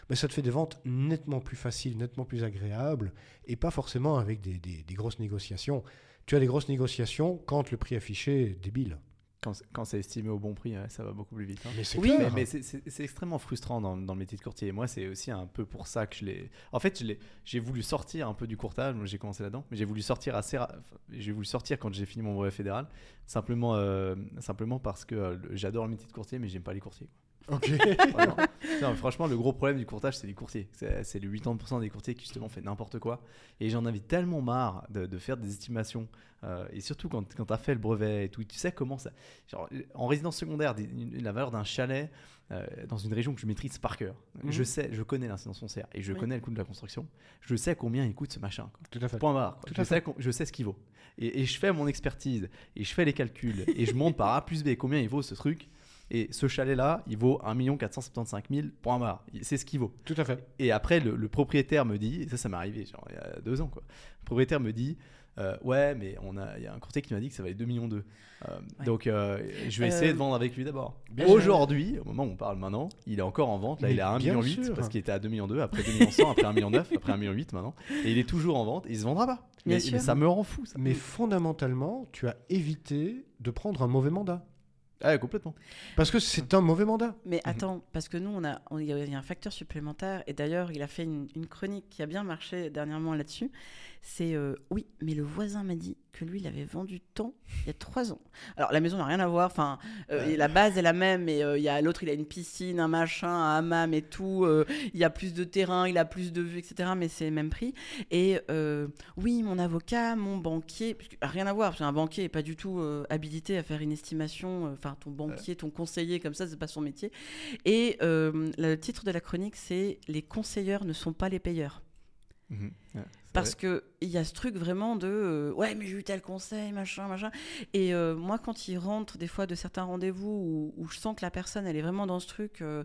ben ça te fait des ventes nettement plus faciles, nettement plus agréables, et pas forcément avec des, des- des grosses négociations. Tu as des grosses négociations quand le prix affiché est débile. Quand, c'est- quand c'est estimé au bon prix, ça va beaucoup plus vite. hein. Mais c'est Oui, clair. Mais, mais c'est- extrêmement frustrant dans, dans le métier de courtier. Moi, c'est aussi un peu pour ça que je l'ai. En fait, j'ai voulu sortir un peu du courtage. Moi, J'ai commencé là-dedans, mais j'ai voulu sortir assez. ra- enfin, J'ai voulu sortir quand j'ai fini mon brevet fédéral, simplement, euh, simplement parce que euh, j'adore le métier de courtier, mais j'aime pas les courtiers. Ok. [laughs] Non, franchement, le gros problème du courtage, c'est les courtiers. C'est les 80% des courtiers qui justement fait n'importe quoi. Et j'en avais tellement marre de, de faire des estimations. euh, et surtout quand, quand tu as fait le brevet et tout, tu sais comment ça. Genre, en résidence secondaire, des- une- la valeur d'un chalet euh, dans une région que je maîtrise par cœur. Mhm. Je sais, je connais l'incidence foncière et je Oui. connais le coût de la construction. Je sais combien il coûte ce machin. quoi. Tout à fait. Point barre. quoi. Tout Je, à sais, je sais ce qu'il vaut. Et, et je fais mon expertise et je fais les calculs et je monte par A plus B combien il vaut ce truc. Et ce chalet-là, il vaut 1 475 000, point barre. C'est ce qu'il vaut. Tout à fait. Et après, le, le propriétaire me dit, et ça, ça m'est arrivé genre, il y a deux ans, quoi. Le propriétaire me dit, euh, ouais, mais on a, il y a un courtier qui m'a dit que ça valait 2 millions d'eux. Euh, Ouais. Donc, euh, je vais essayer Euh, de vendre avec lui d'abord. Aujourd'hui, au moment où on parle maintenant, il est encore en vente. Là, Mais il est à 1 bien million sûr. parce qu'il était à 2 millions 2, après 2 millions 100, après 1 million 9, après 1 million 8 maintenant. Et il est toujours en vente et il se vendra pas. Bien Mais, sûr. mais ça me rend fou, ça. Mais fondamentalement, tu as évité de prendre un mauvais mandat. Ah, complètement. Parce que c'est un mauvais mandat. Mais attends, parce que nous, on a, il y a il y a un facteur supplémentaire, et d'ailleurs, il a fait une, une chronique qui a bien marché dernièrement là-dessus. C'est euh, oui, mais le voisin m'a dit que lui, il avait vendu tant il y a trois ans. Alors la maison n'a rien à voir. Enfin, euh, la base est la même, mais euh, il y a l'autre, il a une piscine, un machin, un hammam et tout. il y a plus de terrain, il a plus de vues, etc. Mais c'est le même prix. Et oui, mon avocat, mon banquier, parce que, rien à voir, parce qu'un banquier n'est pas du tout habilité à faire une estimation. Enfin, ton banquier, ton conseiller, comme ça, c'est pas son métier. Et le titre de la chronique, c'est Les conseilleurs ne sont pas les payeurs. Mhm. Parce vrai. que il y a ce truc vraiment de euh, ouais mais j'ai eu tel conseil machin machin. Et euh, moi quand il rentre des fois de certains rendez-vous où, où je sens que la personne elle est vraiment dans ce truc euh,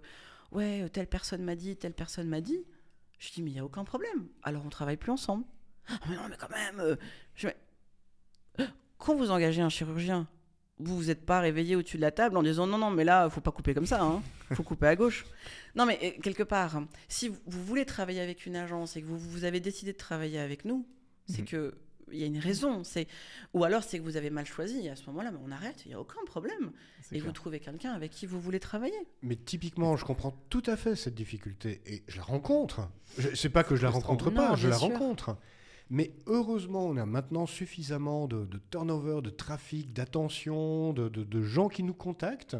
ouais telle personne m'a dit telle personne m'a dit je dis mais il y a aucun problème. Alors on travaille plus ensemble. Ah, mais non mais quand même je quand vous engagez un chirurgien vous vous êtes pas réveillé au-dessus de la table en disant non non mais là faut pas couper comme ça hein. faut couper à gauche non mais quelque part si vous, voulez travailler avec une agence et que vous, vous avez décidé de travailler avec nous c'est Mhm. que il y a une raison c'est ou alors c'est que vous avez mal choisi et à ce moment-là mais on arrête il y a aucun problème C'est et clair. vous trouvez quelqu'un avec qui vous voulez travailler Mais typiquement, je comprends tout à fait cette difficulté et je la rencontre. Je sais pas que je la rencontre Non, pas, je la sûr. rencontre. Mais heureusement, on a maintenant suffisamment de, de turnover, de trafic, d'attention, de, de- de gens qui nous contactent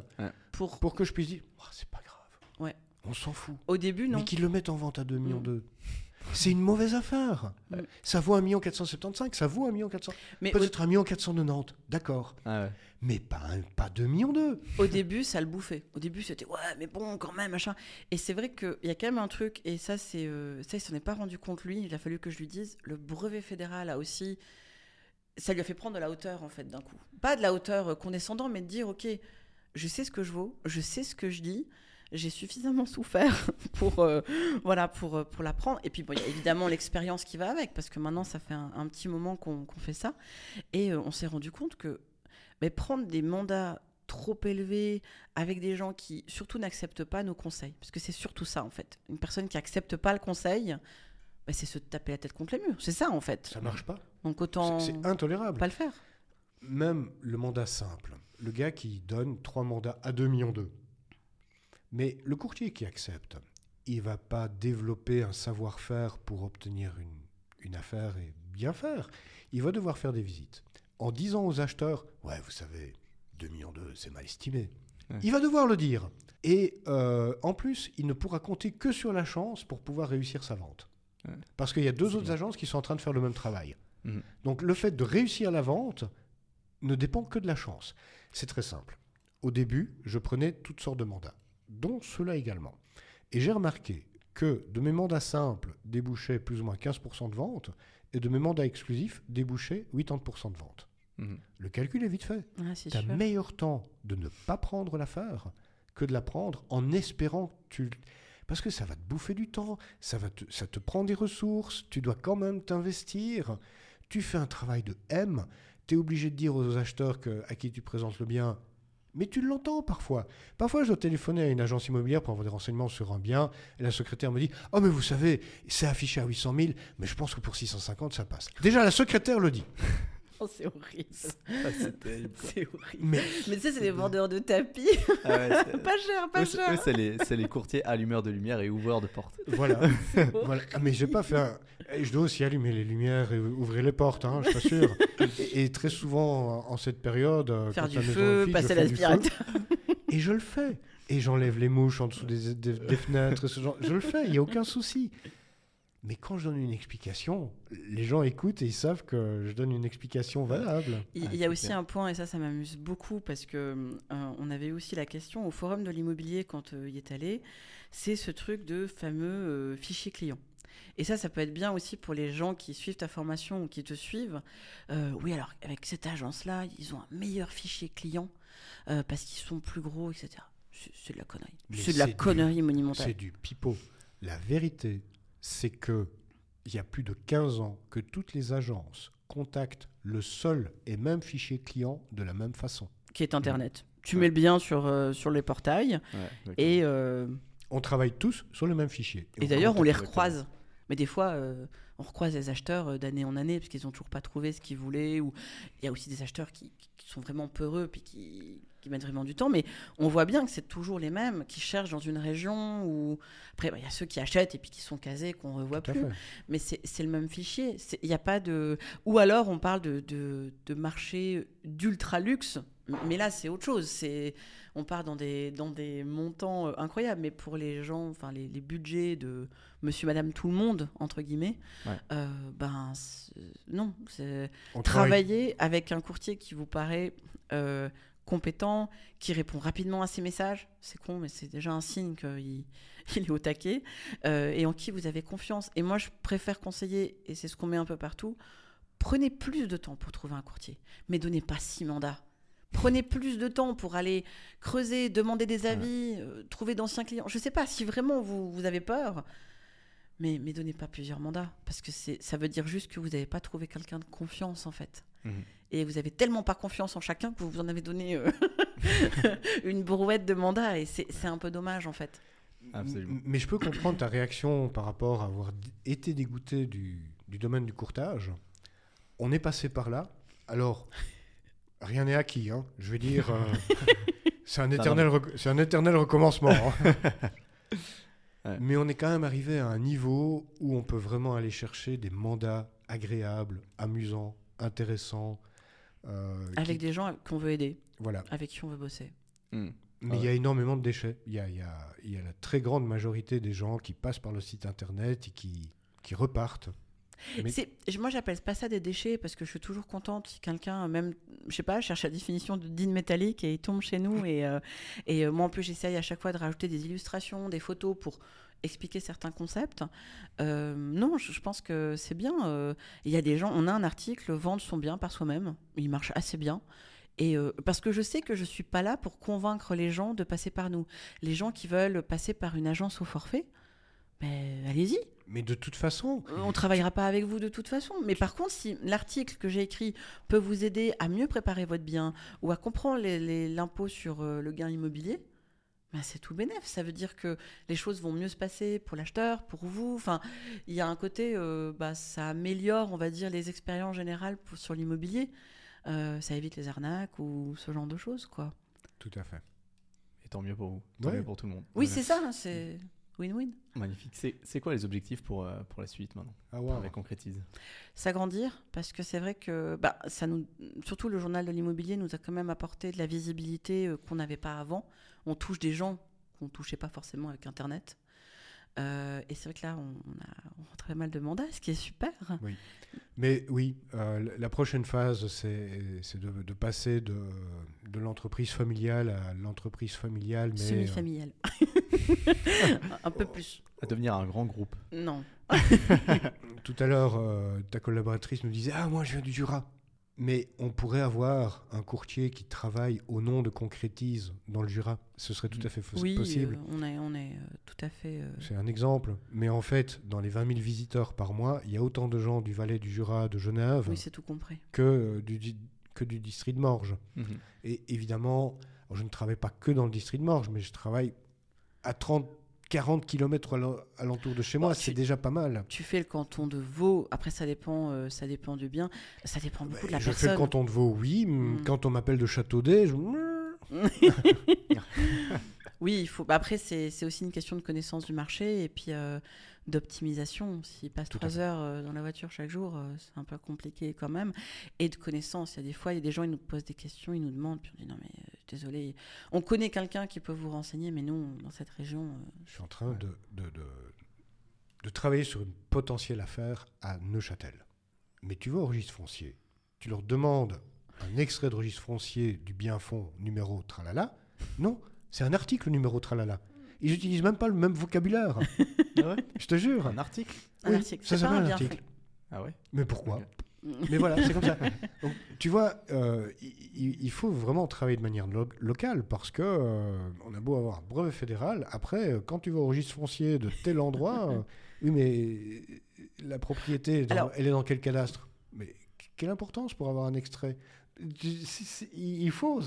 pour pour que je puisse dire Oh, c'est pas grave. Ouais. On s'en fout. au début non Mais qu'ils le mettent en vente à 2 millions Mm. d'eux. C'est une mauvaise affaire. Ça vaut 1 million 475, ça vaut 1 million 400. mais au, Peut-être 1 million 490, d'accord. Ah ouais. Mais pas, un- pas 2 millions d'eux. au début ça le bouffait au début c'était ouais mais bon quand même machin et c'est vrai qu'il y a quand même un truc et ça c'est euh, ça il s'en est pas rendu compte lui il a fallu que je lui dise le brevet fédéral a aussi ça lui a fait prendre de la hauteur en fait d'un coup pas de la hauteur euh, condescendant mais de dire ok je sais ce que je vaux je sais ce que je dis j'ai suffisamment souffert [laughs] pour euh, voilà pour euh, pour l'apprendre. Et puis bon il y a évidemment l'expérience qui va avec parce que maintenant ça fait un, un petit moment qu'on qu'on fait ça. Et euh, on s'est rendu compte que mais prendre des mandats trop élevés avec des gens qui surtout n'acceptent pas nos conseils parce que c'est surtout ça en fait. Une personne qui accepte pas le conseil bah, c'est se taper la tête contre les murs. C'est ça en fait. Ça marche pas. donc autant C'est intolérable. pas le faire. Même le mandat simple, le gars qui donne trois mandats à 2 millions d'eux. Mais le courtier qui accepte, il va pas développer un savoir-faire pour obtenir une, une affaire et bien faire. Il va devoir faire des visites. En disant aux acheteurs, ouais, vous savez, 2 millions d'eux, c'est mal estimé. Ouais. Il va devoir le dire. Et euh, en plus, il ne pourra compter que sur la chance pour pouvoir réussir sa vente. Ouais. Parce qu'il y a deux autres bien. agences qui sont en train de faire le même travail. Mhm. Donc le fait de réussir la vente ne dépend que de la chance. C'est très simple. Au début, je prenais toutes sortes de mandats, dont ceux-là également. Et j'ai remarqué que de mes mandats simples débouchaient plus ou moins 15% de vente, et de mes mandats exclusifs débouchaient 80% de vente. Mhm. Le calcul est vite fait. Ah, c'est Tu as sûr. meilleur temps de ne pas prendre l'affaire que de la prendre en espérant que tu... Parce que ça va te bouffer du temps, ça, va te, ça te prend des ressources, tu dois quand même t'investir. Tu fais un travail de M, tu es obligé de dire aux acheteurs que, à qui tu présentes le bien, mais tu l'entends parfois. Parfois, je dois téléphoner à une agence immobilière pour avoir des renseignements sur un bien, et la secrétaire me dit Oh, mais vous savez, c'est affiché à 800 000, mais je pense que pour 650, ça passe. Déjà, la secrétaire le dit. Oh, c'est horrible. Ah, c'est terrible. quoi. C'est horrible. Mais Mais tu sais, c'est des vendeurs de tapis. Ah ouais, [laughs] pas cher, pas eux, cher. c'est les, courtiers allumeurs de lumière et ouvreurs de portes. voilà. [laughs] voilà. Ah, Mais je vais pas faire. et Je dois aussi allumer les lumières et ouvrir les portes, hein, je t'assure. [laughs] et, et très souvent, en cette période. euh, Faire quand du la feu, je passer l'aspirateur. Et je le fais. Et j'enlève les mouches en dessous des, des- des fenêtres. Ce genre. Je le fais, il n'y a aucun souci. Mais quand je donne une explication, les gens écoutent et ils savent que je donne une explication valable. Il Ah, il y a c'est aussi clair. un point, et ça, ça m'amuse beaucoup, parce que euh, on avait aussi la question au forum de l'immobilier quand euh, il est allé, c'est ce truc de fameux euh, fichier client. Et ça, ça peut être bien aussi pour les gens qui suivent ta formation ou qui te suivent. Euh, oui, alors avec cette agence-là, ils ont un meilleur fichier client euh, parce qu'ils sont plus gros, etc. C'est de la connerie. C'est de la du- connerie monumentale. C'est du pipeau. La vérité, c'est que il y a plus de 15 ans que toutes les agences contactent le seul et même fichier client de la même façon. Qui est Internet. Tu Ouais. mets le bien sur, euh, sur les portails Ouais, et, euh, On travaille tous sur le même fichier. Et d'ailleurs, on les recroise. Mais des fois, euh, on recroise les acheteurs euh, d'année en année parce qu'ils n'ont toujours pas trouvé ce qu'ils voulaient. Ou il y a aussi des acheteurs qui, qui sont vraiment peureux puis qui, qui mettent vraiment du temps. Mais on voit bien que c'est toujours les mêmes qui cherchent dans une région où. Après, bah, il y a ceux qui achètent et puis qui sont casés qu'on revoit Tout à plus. fait. Mais c'est le même fichier. Il n'y a pas de. Ou alors, on parle de, de, de marché d'ultra luxe. Mais là, c'est autre chose. C'est on part dans des, dans des montants euh, incroyables, mais pour les gens, enfin les, les budgets de monsieur, madame, tout le monde, entre guillemets, Ouais. euh, ben non. travaille- Travailler avec un courtier qui vous paraît euh, compétent, qui répond rapidement à ses messages, c'est con, mais c'est déjà un signe qu'il [laughs] il est au taquet, euh, et en qui vous avez confiance. Et moi, je préfère conseiller, et c'est ce qu'on met un peu partout, prenez plus de temps pour trouver un courtier, mais donnez pas six mandats. Prenez plus de temps pour aller creuser, demander des avis, euh, trouver d'anciens clients. Je ne sais pas si vraiment vous, vous avez peur, mais, mais donnez pas plusieurs mandats, parce que ça veut dire juste que vous n'avez pas trouvé quelqu'un de confiance, en fait. Mhm. Et vous avez tellement pas confiance en chacun que vous vous en avez donné euh, [laughs] une brouette de mandats, et c'est c'est un peu dommage, en fait. Absolument. Mais je peux comprendre ta réaction par rapport à avoir été dégoûté du, du domaine du courtage. On est passé par là. Alors, rien n'est acquis. hein. Je veux dire, euh, [laughs] c'est un, éternel c'est un éternel recommencement. hein. [laughs] Ouais. Mais on est quand même arrivé à un niveau où on peut vraiment aller chercher des mandats agréables, amusants, intéressants. Euh, Avec qui- des gens qu'on veut aider, Voilà. avec qui on veut bosser. Mhm. Mais Ah il y a énormément de déchets. Il y a, il y a- il y a la très grande majorité des gens qui passent par le site internet et qui, qui repartent. Mais- Moi, j'appelle pas ça des déchets parce que je suis toujours contente si quelqu'un, même, je sais pas, cherche la définition de din métallique et il tombe chez nous. [laughs] Et, euh, et euh, moi, en plus, j'essaye à chaque fois de rajouter des illustrations, des photos pour expliquer certains concepts. Euh, non, je, je pense que c'est bien. euh, Il y a des gens, on a un article, vendre son bien par soi-même. Il marche assez bien. Et euh, parce que je sais que je suis pas là pour convaincre les gens de passer par nous. Les gens qui veulent passer par une agence au forfait, ben, allez-y. Mais de toute façon, On travaillera pas avec vous de toute façon. Mais par contre, si l'article que j'ai écrit peut vous aider à mieux préparer votre bien ou à comprendre l'impôt sur le gain immobilier, ben c'est tout bénef. Ça veut dire que les choses vont mieux se passer pour l'acheteur, pour vous. Enfin, il y a un côté, euh, bah, ça améliore, on va dire, les expériences générales pour- sur l'immobilier. Euh, ça évite les arnaques ou ce genre de choses, quoi. tout à fait. Et tant mieux pour vous. Tant Ouais. mieux pour tout le monde. Oui, c'est ça. hein, C'est win-win. Magnifique. C'est quoi les objectifs pour, euh, pour la suite maintenant? Ah, On wow. les concrétise. s'agrandir parce que c'est vrai que bah, ça nous, surtout le journal de l'immobilier nous a quand même apporté de la visibilité qu'on n'avait pas avant. On touche des gens qu'on touchait pas forcément avec Internet. Euh, et c'est vrai que là, on, a, on pas mal de mandats, ce qui est super. Mais oui, euh, la- prochaine phase, c'est de, de passer de, de l'entreprise familiale à l'entreprise familiale. Mais, euh, Semi-familial. [laughs] un peu plus. À devenir un grand groupe. Non. [laughs] tout à l'heure, euh, ta collaboratrice nous disait Ah, moi, je viens du Jura. Mais on pourrait avoir un courtier qui travaille au nom de Concrétise dans le Jura. Ce serait tout à fait Oui, possible. euh, on est, on est euh, tout à fait. euh, C'est un exemple. Mais en fait, dans les 20 000 visiteurs par mois, il y a autant de gens du Valais du Jura, de Genève, oui, c'est tout compris. que, euh, du, que du district de Morges. Mhm. Et évidemment, je ne travaille pas que dans le district de Morges, mais je travaille à 30, 40 km alentour de chez moi, Bon, c'est déjà pas mal. Tu fais le canton de Vaud. Après, ça dépend, euh, ça dépend du bien. Ça dépend beaucoup de la je personne. fais le canton de Vaud, oui. Mm. Quand on m'appelle de Châteaudet, je... [laughs] Oui, il faut. bah, après, c'est c'est aussi une question de connaissance du marché et puis euh, d'optimisation. S'il passe trois heures euh, dans la voiture chaque jour, euh, c'est un peu compliqué quand même. Et de connaissance. Il y a des fois, il y a des gens, ils nous posent des questions, ils nous demandent, puis on dit non mais euh, désolé. On connaît quelqu'un qui peut vous renseigner, mais nous, dans cette région, euh, Je suis en train de, de, de, de travailler sur une potentielle affaire à Neuchâtel. Mais tu vas au registre foncier, tu leur demandes un extrait de registre foncier du bien fond numéro tralala. Non, c'est un article numéro tralala. Ils n'utilisent même pas le même vocabulaire. [laughs] Ah ouais Je te jure. Un article un article. ça s'appelle un article. Ah ouais Mais pourquoi. [laughs] Mais voilà, c'est comme ça. Donc, tu vois, euh, il, il faut vraiment travailler de manière lo- locale parce que euh, on a beau avoir un brevet fédéral, après, euh, quand tu vas au registre foncier de tel endroit, euh, oui, mais la propriété, dans- Alors- elle est dans quel cadastre? Mais quelle importance pour avoir un extrait? Il il faut.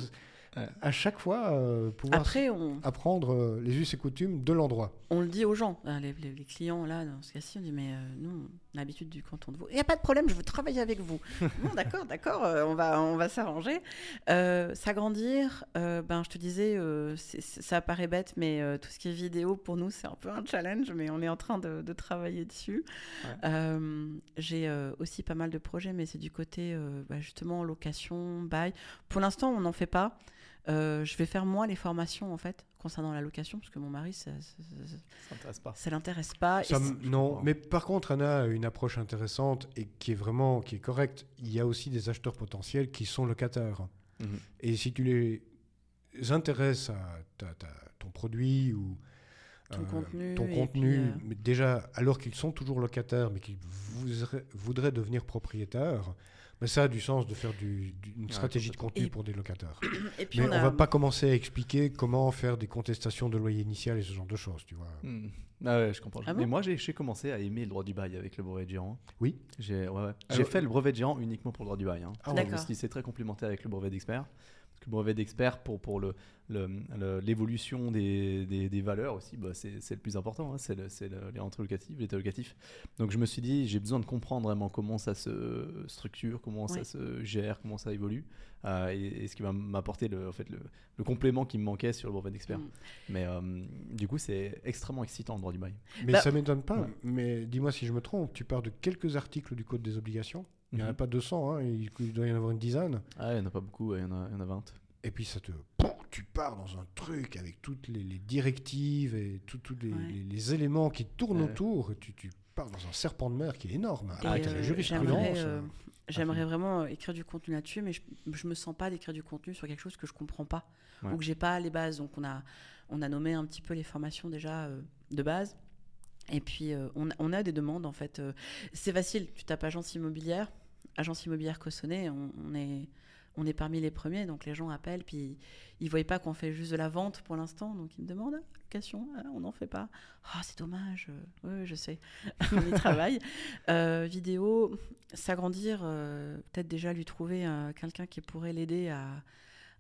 À chaque fois euh, pouvoir Après, on, apprendre euh, les us et coutumes de l'endroit. on le dit aux gens, hein, les, les- les clients là, dans ce cas-ci, on dit mais euh, nous, on a l'habitude du canton de Vaud. Il n'y a pas de problème, je veux travailler avec vous. [laughs] bon, d'accord, d'accord, on va, on va s'arranger. S'agrandir, ben je te disais, ça paraît bête, mais tout ce qui est vidéo pour nous, c'est un peu un challenge, mais on est en train de, de travailler dessus. Ouais. J'ai aussi pas mal de projets, mais c'est du côté bah, justement location, bail. Pour l'instant, on n'en fait pas. Euh, je vais faire moi les formations en fait concernant la location parce que mon mari ça, ça, ça- Ça m'intéresse pas. ça l'intéresse pas. Et non, mais par contre, Anna a une approche intéressante et qui est vraiment qui est correcte. Il y a aussi des acheteurs potentiels qui sont locataires. Mhm. Et si tu les intéresses à ta- ta- ton produit ou Ton contenu, ton contenu, puis, euh, mais déjà alors qu'ils sont toujours locataires, mais qu'ils voudraient, voudraient devenir propriétaires, mais ça a du sens de faire du- du- une Ouais, stratégie de contenu Et- pour des locataires. [clears throat] et puis Mais on on, a- va pas commencer à expliquer comment faire des contestations de loyer initial et ce genre de choses, tu vois. Hmm. Ah ouais, je comprends. Ah Mais bon moi, j'ai commencé à aimer le droit du bail avec le brevet de gérant. Oui. J'ai ouais, ouais. J'ai Alors- fait le brevet de gérant uniquement pour le droit du bail. hein. Ah D'accord. suis dit, c'est très complémentaire avec le brevet d'expert. Parce que le brevet d'expert, pour, pour le- le- le- l'évolution des, des, des valeurs aussi, bah, c'est c'est le plus important. hein. C'est le- c'est le- les rentrées locatives, l'état locatif. Donc je me suis dit, j'ai besoin de comprendre vraiment comment ça se structure, comment ça se gère, comment ça évolue. euh, et, et ce qui va m'apporter le, en fait, le, le complément qui me manquait sur le brevet d'expert. Mm. Mais euh, du coup, c'est extrêmement excitant le droit du bail. Mais Bah- ça m'étonne pas. Ouais. Mais dis-moi si je me trompe, tu pars de quelques articles du Code des obligations. Il n'y en a Mhm. pas 200, hein, il, il doit y en avoir une dizaine. Ah, il n'y en a pas beaucoup, il y, en a- il y en a 20. Et puis ça te. Pouf, tu pars dans un truc avec toutes les, les directives et tous les, Ouais. les- les éléments qui tournent Ouais. autour. Et tu, tu pars dans un serpent de mer qui est énorme. Après, t'as euh, la jurisprudence. J'aimerais, euh, euh, vraiment écrire du contenu là-dessus, mais je, je me sens pas d'écrire du contenu sur quelque chose que je comprends pas Ouais. ou que j'ai pas les bases. Donc on a, on a nommé un petit peu les formations déjà euh, de base. Et puis euh, on, a- des demandes en fait. euh, c'est facile. Tu tapes agence immobilière, agence immobilière Cossonay, on, est on est parmi les premiers, donc les gens appellent, puis ils voient pas qu'on fait juste de la vente pour l'instant, donc ils me demandent Ah, location, ah, on n'en fait pas. Ah, c'est dommage. euh, Oui, je sais, [laughs] on y travaille. Vidéo, s'agrandir, peut-être déjà lui trouver quelqu'un qui pourrait l'aider à,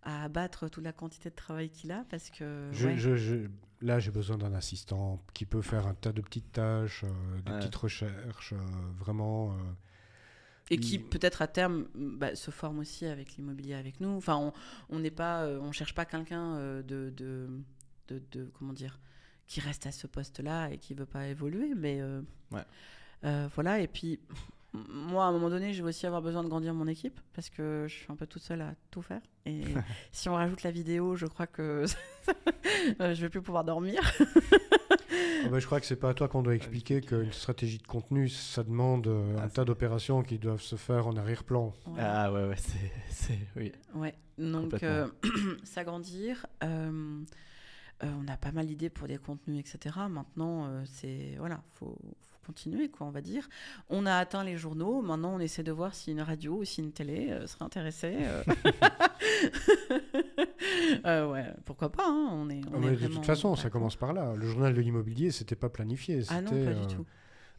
à abattre toute la quantité de travail qu'il a, parce que Je- ouais. je- je- là, j'ai besoin d'un assistant qui peut faire un tas de petites tâches, euh, des Ouais. petites recherches, euh, vraiment. euh, et qui peut-être à terme bah, se forme aussi avec l'immobilier avec nous. Enfin, on on n'est pas, euh, on cherche pas quelqu'un euh, de, de, de, de- comment dire, qui reste à ce poste-là et qui veut pas évoluer, mais euh, Ouais. euh, voilà. Et puis moi, à un moment donné, je vais aussi avoir besoin de grandir mon équipe parce que je suis un peu toute seule à tout faire. Et [laughs] si on rajoute la vidéo, je crois que [laughs] euh, je vais plus pouvoir dormir. [laughs] Ah bah, je crois que c'est pas à toi qu'on doit expliquer qu'une stratégie de contenu, ça demande euh, Ah, un c'est- tas d'opérations qui doivent se faire en arrière-plan. Ouais. Ah ouais, ouais, c'est, c'est- oui. Ouais, donc euh, [clears throat] s'agrandir. euh, euh, on a pas mal d'idées pour des contenus, etc. Maintenant, euh, c'est voilà, faut, faut continuer, quoi, on va dire. On a atteint les journaux. Maintenant, on essaie de voir si une radio ou si une télé euh, serait intéressée. euh. [laughs] Euh, ouais, pourquoi pas hein, On est. Ah, on mais est de toute façon, ça commence par là. Le journal de l'immobilier, c'était pas planifié. Ah non, c'était, pas du tout.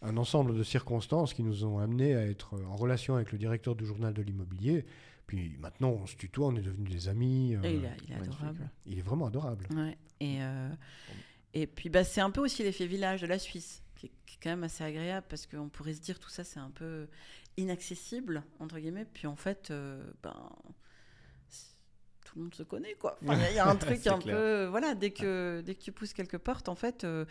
un ensemble de circonstances qui nous ont amenés à être en relation avec le directeur du journal de l'immobilier. Puis maintenant, on se tutoie, on est devenus des amis. euh, Et il, est- il est magnifique, adorable. il est vraiment adorable. Ouais. Et, euh, Et puis, bah, c'est un peu aussi l'effet village de la Suisse, qui est, qui est quand même assez agréable parce qu'on pourrait se dire tout ça, c'est un peu inaccessible, entre guillemets. Puis en fait, euh, ben, c'est- tout le monde se connaît, quoi. Il y a- il y, a un [laughs] truc C'est un clair. peu. Voilà, dès que, dès que tu pousses quelques portes, en fait. euh,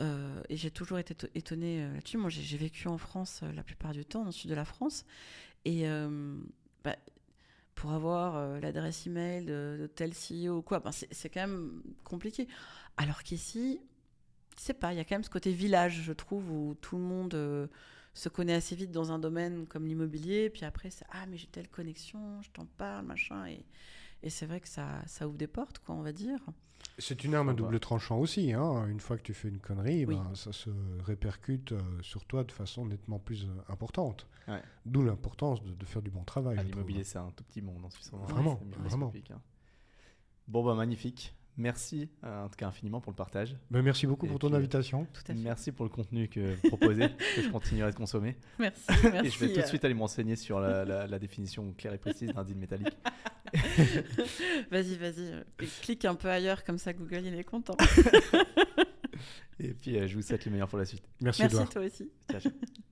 euh, et j'ai toujours été to- étonnée là-dessus. Moi, j'ai vécu en France la plupart du temps, dans le sud de la France. Et. bah, pour avoir euh, l'adresse email de, de tel CEO ou quoi, ben c'est c'est quand même compliqué. Alors qu'ici, je sais pas, il y a quand même ce côté village, je trouve, où tout le monde euh, se connaît assez vite dans un domaine comme l'immobilier, puis après, c'est ah, mais j'ai telle connexion, je t'en parle, machin, et, et c'est vrai que ça, ça ouvre des portes, quoi, on va dire. C'est une arme à double tranchant aussi. hein. Une fois que tu fais une connerie, Oui. ben, ça se répercute euh, sur toi de façon nettement plus euh, importante. Ouais. D'où l'importance de, de faire du bon travail. Ah. L'immobilier, c'est un tout petit monde en Suisse. Vraiment, c'est vraiment. hein. Bon, bah magnifique. Merci euh, en tout cas infiniment pour le partage. Ben, merci beaucoup Et pour ton euh, invitation. Tout à fait. Merci pour le contenu que vous proposez, [laughs] que je continuerai de consommer. Merci, Et je vais tout de euh, suite aller me renseigner sur la, la- la définition claire et précise d'un deal métallique. [laughs] Vas-y, vas-y. clique un peu ailleurs, comme ça Google, il est content. [laughs] Et puis, euh, je vous souhaite le meilleur pour la suite. Merci, Merci toi aussi. Ciao, ciao.